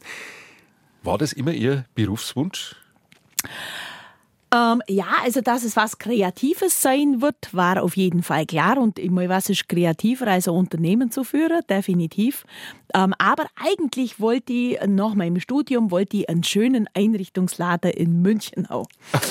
[SPEAKER 2] War das immer Ihr Berufswunsch?
[SPEAKER 3] Ähm, ja, also dass es was Kreatives sein wird, war auf jeden Fall klar. Und immer was ist kreativer als ein Unternehmen zu führen, definitiv. Ähm, aber eigentlich wollte ich nach meinem Studium wollte ich einen schönen Einrichtungsladen in München haben.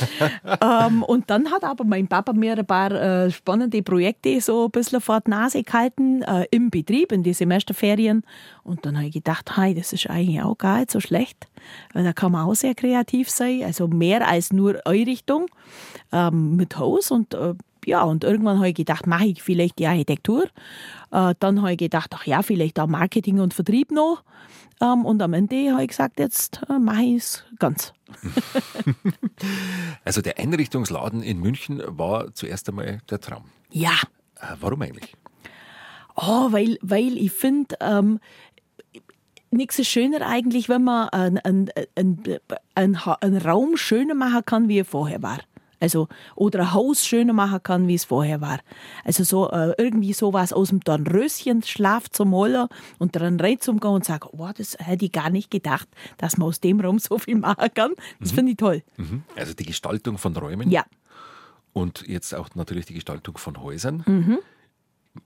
[SPEAKER 3] *laughs* ähm, und dann hat aber mein Papa mir ein paar äh, spannende Projekte so ein bisschen vor die Nase gehalten äh, im Betrieb, in die Semesterferien. Und dann habe ich gedacht, hey, das ist eigentlich auch gar nicht so schlecht. Da kann man auch sehr kreativ sein. Also mehr als nur Einrichtung ähm, mit Haus und äh, ja, und irgendwann habe ich gedacht, mache ich vielleicht die Architektur. Äh, dann habe ich gedacht, ach ja, vielleicht auch Marketing und Vertrieb noch. Ähm, und am Ende habe ich gesagt, jetzt äh, mache ich es ganz. *laughs*
[SPEAKER 2] also der Einrichtungsladen in München war zuerst einmal der Traum.
[SPEAKER 3] Ja.
[SPEAKER 2] Äh, warum eigentlich?
[SPEAKER 3] Oh, weil, weil ich finde, ähm, nichts ist schöner eigentlich, wenn man einen, einen, einen, einen Raum schöner machen kann, wie er vorher war. Also, oder ein Haus schöner machen kann, wie es vorher war. Also so äh, irgendwie sowas aus dem Dornröschen Schlaf zum Holen und dann rein zum gehen und sagen, oh, das hätte ich gar nicht gedacht, dass man aus dem Raum *laughs* so viel machen kann. Das mhm. finde ich toll.
[SPEAKER 2] Mhm. Also die Gestaltung von Räumen.
[SPEAKER 3] Ja.
[SPEAKER 2] Und jetzt auch natürlich die Gestaltung von Häusern. Mhm.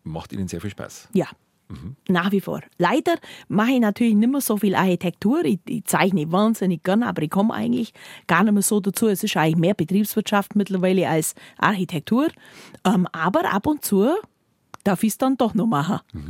[SPEAKER 2] Macht Ihnen sehr viel Spaß.
[SPEAKER 3] Ja, Mhm. Nach wie vor. Leider mache ich natürlich nicht mehr so viel Architektur. Ich, ich zeichne wahnsinnig gerne, aber ich komme eigentlich gar nicht mehr so dazu. Es ist eigentlich mehr Betriebswirtschaft mittlerweile als Architektur. Ähm, aber ab und zu darf ich es dann doch noch machen. Mhm.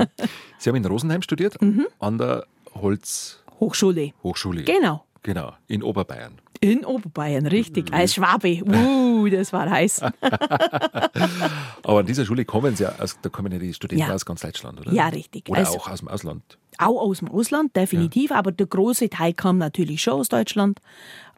[SPEAKER 2] Sie haben in Rosenheim studiert, *laughs* mhm. an der Holz...
[SPEAKER 3] Hochschule.
[SPEAKER 2] Hochschule.
[SPEAKER 3] Genau.
[SPEAKER 2] Genau, in Oberbayern.
[SPEAKER 3] In Oberbayern, richtig. Mhm. Als Schwabe. Uh, das war heiß. *laughs*
[SPEAKER 2] Aber an dieser Schule kommen Sie ja, also da kommen ja die Studenten ja. aus ganz Deutschland, oder?
[SPEAKER 3] Ja, richtig.
[SPEAKER 2] Oder also, auch aus dem Ausland.
[SPEAKER 3] Auch aus dem Ausland, definitiv. Ja. Aber der große Teil kam natürlich schon aus Deutschland.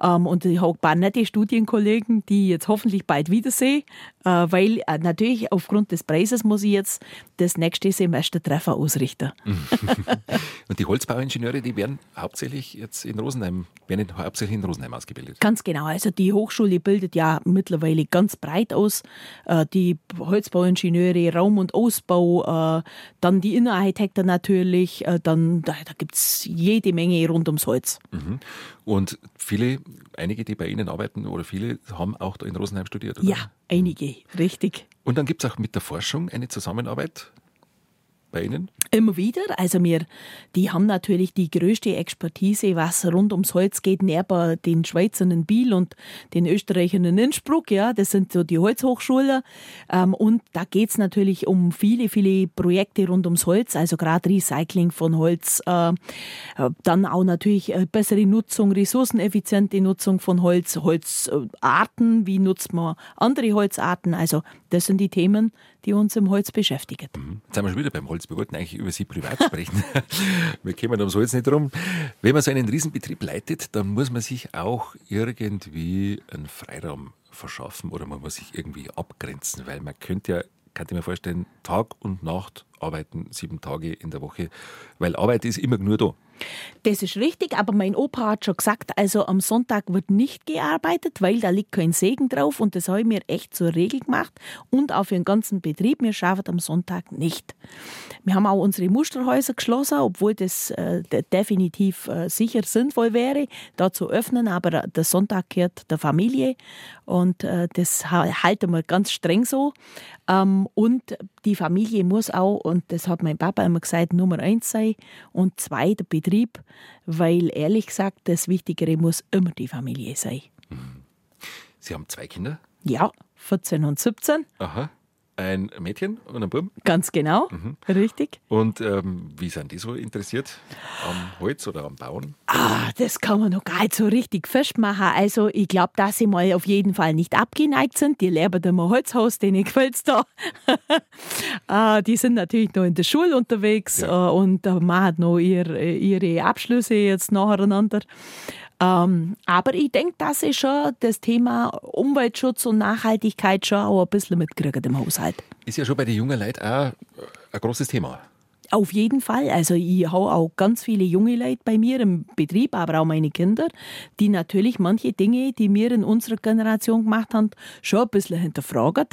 [SPEAKER 3] Ähm, und ich habe ein paar nette Studienkollegen, die ich jetzt hoffentlich bald wiedersehe, äh, weil äh, natürlich aufgrund des Preises muss ich jetzt das nächste Semester Treffer ausrichten. *laughs*
[SPEAKER 2] und die Holzbauingenieure, die werden hauptsächlich jetzt in Rosenheim, werden hauptsächlich in Rosenheim ausgebildet?
[SPEAKER 3] Ganz genau. Also die Hochschule bildet ja mittlerweile ganz breit aus. Äh, die Holzbauingenieure, Raum- und Ausbau, äh, dann die Innenarchitekten natürlich, äh, dann da, da gibt es jede Menge rund ums Holz.
[SPEAKER 2] Mhm. Und viele, einige, die bei Ihnen arbeiten oder viele, haben auch da in Rosenheim studiert, oder?
[SPEAKER 3] Ja, einige, richtig.
[SPEAKER 2] Und dann gibt es auch mit der Forschung eine Zusammenarbeit bei Ihnen?
[SPEAKER 3] Immer wieder. Also wir, die haben natürlich die größte Expertise, was rund ums Holz geht, neben den Schweizern in Biel und den Österreichern in Innsbruck. Ja, das sind so die Holzhochschulen. Ähm, und da geht's natürlich um viele, viele Projekte rund ums Holz, also gerade Recycling von Holz. Äh dann auch natürlich äh, bessere Nutzung, ressourceneffiziente Nutzung von Holz, Holzarten, wie nutzt man andere Holzarten. Also das sind die Themen, die uns im Holz beschäftigen.
[SPEAKER 2] Mhm. Jetzt sind wir schon wieder beim Holz. Wir wollten eigentlich über Sie privat sprechen. *laughs* wir kommen ums Holz nicht drum. Wenn man so einen Riesenbetrieb leitet, dann muss man sich auch irgendwie einen Freiraum verschaffen oder man muss sich irgendwie abgrenzen, weil man könnte ja, kann ich mir vorstellen, Tag und Nacht arbeiten, sieben Tage in der Woche, weil Arbeit ist immer nur da.
[SPEAKER 3] Das ist richtig, aber mein Opa hat schon gesagt, also am Sonntag wird nicht gearbeitet, weil da liegt kein Segen drauf und das habe ich mir echt zur Regel gemacht und auch für den ganzen Betrieb, wir schaffen am Sonntag nicht. Wir haben auch unsere Musterhäuser geschlossen, obwohl das äh, definitiv äh, sicher sinnvoll wäre, da zu öffnen, aber der Sonntag gehört der Familie und äh, das halten wir ganz streng so. Ähm, und die Familie muss auch, und das hat mein Papa immer gesagt, Nummer eins sein und zwei der Betrieb, weil ehrlich gesagt, das Wichtigere muss immer die Familie sein.
[SPEAKER 2] Sie haben zwei Kinder?
[SPEAKER 3] Ja, 14 und 17.
[SPEAKER 2] Aha ein Mädchen und ein Bub.
[SPEAKER 3] Ganz genau, mhm. richtig.
[SPEAKER 2] Und ähm, wie sind die so interessiert am Holz oder am Bauen?
[SPEAKER 3] Ah, das kann man noch gar nicht so richtig festmachen. Also ich glaube, dass sie mal auf jeden Fall nicht abgeneigt sind. Die leben im Holzhaus, denen gefällt es da. *laughs* ah, die sind natürlich noch in der Schule unterwegs ja. äh, und äh, machen noch ihr, ihre Abschlüsse jetzt nacheinander. Ähm, aber ich denke, dass ich schon das Thema Umweltschutz und Nachhaltigkeit schon auch ein bisschen mitkriege im Haushalt.
[SPEAKER 2] Ist ja schon bei den jungen Leuten auch ein großes Thema.
[SPEAKER 3] Auf jeden Fall. Also ich habe auch ganz viele junge Leute bei mir im Betrieb, aber auch meine Kinder, die natürlich manche Dinge, die wir in unserer Generation gemacht haben, schon ein bisschen hinterfragen.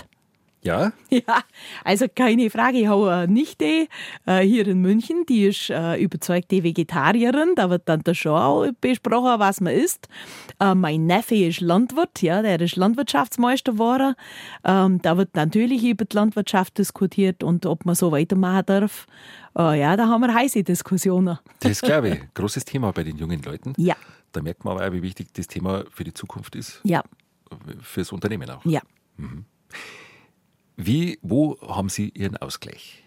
[SPEAKER 2] Ja? *laughs*
[SPEAKER 3] Ja, also keine Frage. Ich habe eine Nichte äh, hier in München, die ist äh, überzeugte Vegetarierin. Da wird dann da schon auch besprochen, was man isst. Äh, mein Neffe ist Landwirt, ja, der ist Landwirtschaftsmeister geworden. Ähm, da wird natürlich über die Landwirtschaft diskutiert und ob man so weitermachen darf. Äh, ja, da haben wir heiße Diskussionen.
[SPEAKER 2] Das glaube ich. *laughs* Großes Thema bei den jungen Leuten.
[SPEAKER 3] Ja.
[SPEAKER 2] Da merkt man aber auch, wie wichtig das Thema für die Zukunft ist.
[SPEAKER 3] Ja.
[SPEAKER 2] Fürs Unternehmen auch.
[SPEAKER 3] Ja.
[SPEAKER 2] Mhm. Wie, wo haben Sie Ihren Ausgleich?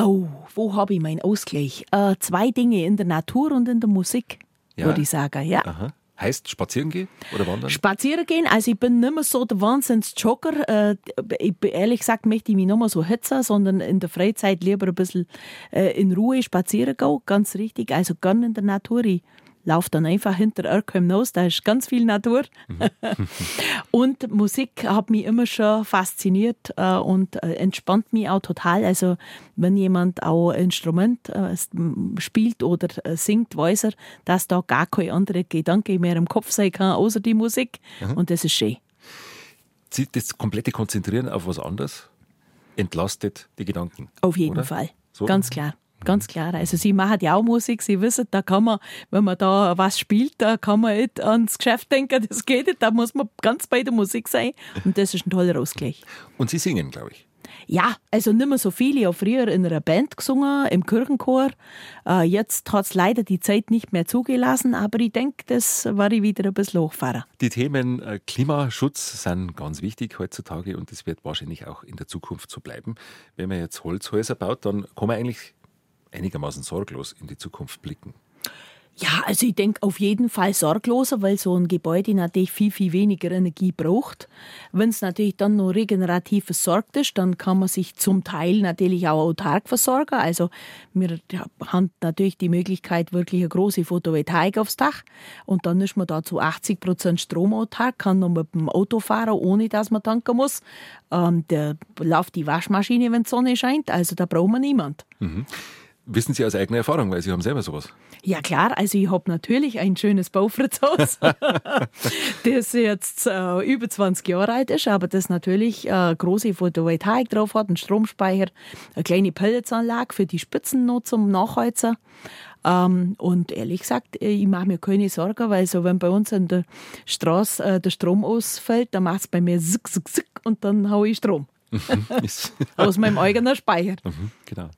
[SPEAKER 3] Oh, wo habe ich meinen Ausgleich? Äh, zwei Dinge, in der Natur und in der Musik, ja. würde ich sagen. Ja.
[SPEAKER 2] Aha. Heißt spazieren gehen oder wandern?
[SPEAKER 3] Spazieren gehen, also ich bin nicht mehr so der Wahnsinns-Jogger. Äh, ich, ehrlich gesagt möchte ich mich nicht mehr so hetzen, sondern in der Freizeit lieber ein bisschen äh, in Ruhe spazieren gehen, ganz richtig. Also gerne in der Natur. Ich laufe dann einfach hinter Erkheim hinaus, da ist ganz viel Natur. Mhm. *laughs* *laughs* und Musik hat mich immer schon fasziniert äh, und äh, entspannt mich auch total. Also wenn jemand auch Instrument äh, spielt oder äh, singt, weiß er, dass da gar kein anderer Gedanke mehr im Kopf sein kann, außer die Musik. Mhm. Und das ist schön.
[SPEAKER 2] Sie das komplette Konzentrieren auf was anderes entlastet die Gedanken.
[SPEAKER 3] Auf jeden
[SPEAKER 2] oder?
[SPEAKER 3] Fall, so? ganz klar. Ganz klar. Also sie machen ja auch Musik, sie wissen, da kann man, wenn man da was spielt, da kann man nicht ans Geschäft denken, das geht nicht, da muss man ganz bei der Musik sein und das ist ein toller Ausgleich.
[SPEAKER 2] Und Sie singen, glaube ich.
[SPEAKER 3] Ja, also nicht mehr so viel. Ich habe früher in einer Band gesungen, im Kirchenchor. Äh, jetzt hat es leider die Zeit nicht mehr zugelassen, aber ich denke, das war ich wieder ein bisschen hochfahren.
[SPEAKER 2] Die Themen äh, Klimaschutz sind ganz wichtig heutzutage und das wird wahrscheinlich auch in der Zukunft so bleiben. Wenn man jetzt Holzhäuser baut, dann kann man eigentlich einigermaßen sorglos in die Zukunft blicken.
[SPEAKER 3] Ja, also ich denke auf jeden Fall sorgloser, weil so ein Gebäude natürlich viel, viel weniger Energie braucht. Wenn es natürlich dann noch regenerativ versorgt ist, dann kann man sich zum Teil natürlich auch autark versorgen. Also wir haben natürlich die Möglichkeit, wirklich eine große Photovoltaik aufs Dach und dann ist man da zu 80 Prozent stromautark, kann noch mit dem Auto fahren, ohne dass man tanken muss. Ähm, der läuft die Waschmaschine, wenn die Sonne scheint, also da braucht man niemand.
[SPEAKER 2] Mhm. Wissen Sie aus eigener Erfahrung, weil Sie haben selber sowas?
[SPEAKER 3] Ja klar, also ich habe natürlich ein schönes Baufritzhaus, *laughs* das jetzt äh, über 20 Jahre alt ist, aber das natürlich äh, große Photovoltaik drauf hat, einen Stromspeicher, eine kleine Pelletsanlage für die Spitzen noch zum Nachheizen. Ähm, und ehrlich gesagt, äh, ich mache mir keine Sorgen, weil so wenn bei uns an der Straße äh, der Strom ausfällt, dann macht es bei mir zick, zick, zick und dann haue ich Strom. *laughs* Aus meinem eigenen Speicher.
[SPEAKER 2] Mhm, genau.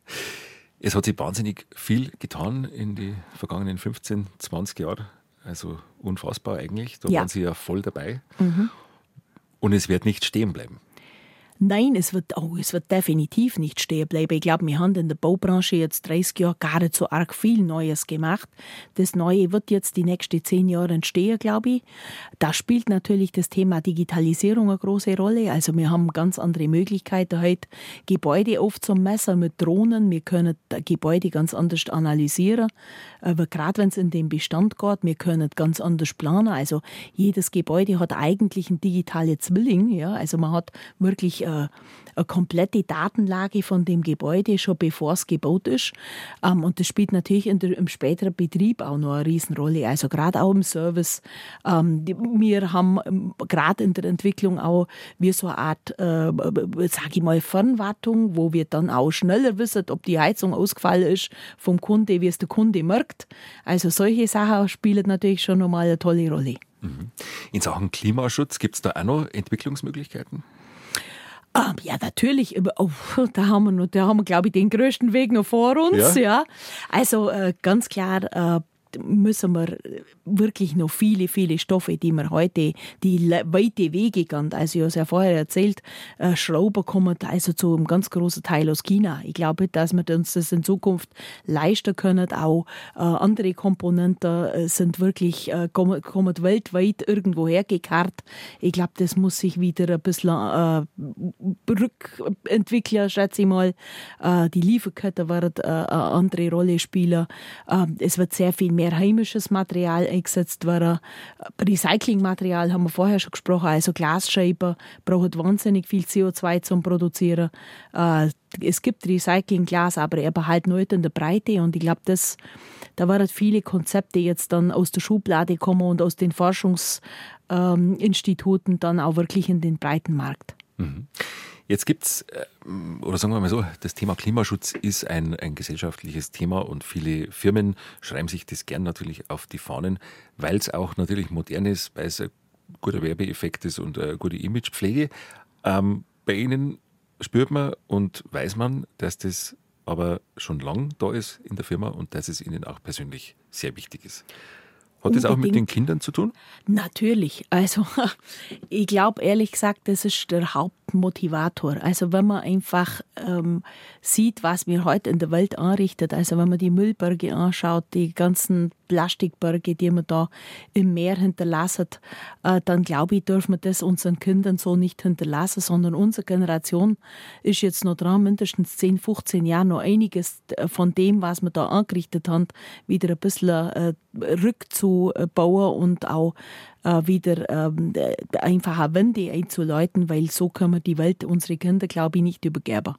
[SPEAKER 2] Es hat sich wahnsinnig viel getan in die vergangenen 15, 20 Jahre. Also unfassbar eigentlich. Da
[SPEAKER 3] Ja.
[SPEAKER 2] waren Sie ja voll dabei. Und es wird nicht stehen bleiben.
[SPEAKER 3] Nein, es wird, oh, es wird definitiv nicht stehen bleiben. Ich glaube, wir haben in der Baubranche jetzt 30 Jahre gar nicht so arg viel Neues gemacht. Das Neue wird jetzt die nächsten zehn Jahre entstehen, glaube ich. Da spielt natürlich das Thema Digitalisierung eine große Rolle. Also wir haben ganz andere Möglichkeiten, heute Gebäude aufzumessen mit Drohnen. Wir können Gebäude ganz anders analysieren. Aber gerade wenn es in den Bestand geht, wir können ganz anders planen. Also jedes Gebäude hat eigentlich einen digitalen Zwilling. Ja? Also man hat wirklich äh, eine komplette Datenlage von dem Gebäude, schon bevor es gebaut ist. Ähm, und das spielt natürlich der, im späteren Betrieb auch noch eine Riesenrolle. Also gerade auch im Service. Ähm, wir haben ähm, gerade in der Entwicklung auch wie so eine Art, äh, sage ich mal, Fernwartung, wo wir dann auch schneller wissen, ob die Heizung ausgefallen ist vom Kunde, wie es der Kunde merkt. Also solche Sachen spielen natürlich schon nochmal eine tolle Rolle.
[SPEAKER 2] In Sachen Klimaschutz gibt es da auch noch Entwicklungsmöglichkeiten?
[SPEAKER 3] Ah, ja, natürlich. Oh, da haben wir, noch, da haben wir, glaube ich, den größten Weg noch vor uns.
[SPEAKER 2] Ja.
[SPEAKER 3] Ja. Also äh, ganz klar äh, müssen wir wirklich noch viele, viele Stoffe, die wir heute, die weite Wege gehen. Also ich habe es ja vorher erzählt, äh, Schrauber kommen also zu einem ganz großen Teil aus China. Ich glaube, dass wir uns das in Zukunft leisten können. Auch äh, andere Komponenten äh, sind wirklich, kommen, kommen weltweit irgendwo hergekarrt. Ich glaube, das muss sich wieder ein bisschen äh, rückentwickeln, schätze ich mal. Die Lieferkette wird eine andere Rolle spielen. Äh, es wird sehr viel mehr heimisches Material eingesetzt werden. Recyclingmaterial haben wir vorher schon gesprochen, also Glasscheiben braucht wahnsinnig viel CO2 zum Produzieren. Äh, es gibt Recyclingglas, aber eben halt nicht in der Breite und ich glaube, das da werden viele Konzepte jetzt dann aus der Schublade kommen und aus den Forschungsinstituten dann auch wirklich in den breiten Markt.
[SPEAKER 2] Jetzt gibt es, oder sagen wir mal so, das Thema Klimaschutz ist ein, ein gesellschaftliches Thema und viele Firmen schreiben sich das gern natürlich auf die Fahnen, weil es auch natürlich modern ist, weil es ein guter Werbeeffekt ist und eine gute Imagepflege. Ähm, bei Ihnen spürt man und weiß man, dass das aber schon lang da ist in der Firma und dass es Ihnen auch persönlich sehr wichtig ist. Hat das auch mit den
[SPEAKER 3] Unbedingt.
[SPEAKER 2] Kindern zu tun?
[SPEAKER 3] Natürlich. Also *laughs* ich glaube ehrlich gesagt, das ist der Hauptmotivator. Also wenn man einfach ähm, sieht, was wir heute in der Welt anrichtet, also wenn man die Müllberge anschaut, die ganzen Plastikberge, die man da im Meer hinterlassen, äh, dann glaube ich, dürfen wir das unseren Kindern so nicht hinterlassen, sondern unsere Generation ist jetzt noch dran, mindestens 10, 15 Jahre noch einiges von dem, was wir da angerichtet haben, wieder ein bisschen äh, rückzubauen und auch äh, wieder ähm, äh, einfach eine Wende einzuleiten, weil so können wir die Welt, unsere Kinder, glaube ich, nicht übergeben.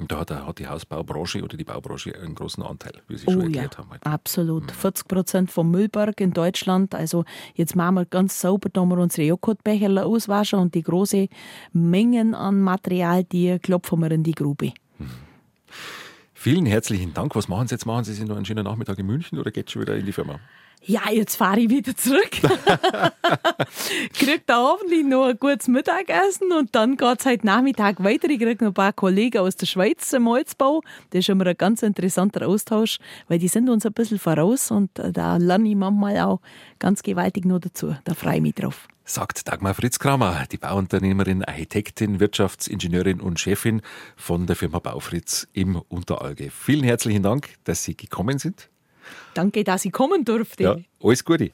[SPEAKER 2] Und da hat, hat die Hausbaubranche oder die Baubranche einen großen Anteil, wie Sie schon
[SPEAKER 3] Oh ja,
[SPEAKER 2] erklärt haben. heute.
[SPEAKER 3] absolut. 40 Prozent vom Müllberg in Deutschland. Also jetzt machen wir ganz sauber, da wir unsere Joghurtbecher auswaschen und die große Mengen an Material, die klopfen wir in die Grube.
[SPEAKER 2] Vielen herzlichen Dank. Was machen Sie jetzt? Machen Sie sich noch einen schönen Nachmittag in München oder geht schon wieder in die Firma?
[SPEAKER 3] Ja, jetzt fahre ich wieder zurück. *laughs* Krieg da hoffentlich noch ein gutes Mittagessen und dann geht's heute Nachmittag weiter. Ich krieg noch ein paar Kollegen aus der Schweiz im Holzbau. Das ist immer ein ganz interessanter Austausch, weil die sind uns ein bisschen voraus und äh, da lerne ich manchmal auch ganz gewaltig noch dazu. Da freue ich mich drauf.
[SPEAKER 2] Sagt Dagmar Fritz Kramer, die Bauunternehmerin, Architektin, Wirtschaftsingenieurin und Chefin von der Firma Baufritz im Unteralge. Vielen herzlichen Dank, dass Sie gekommen sind.
[SPEAKER 3] Danke, dass ich kommen durfte.
[SPEAKER 2] Ja, alles Gute.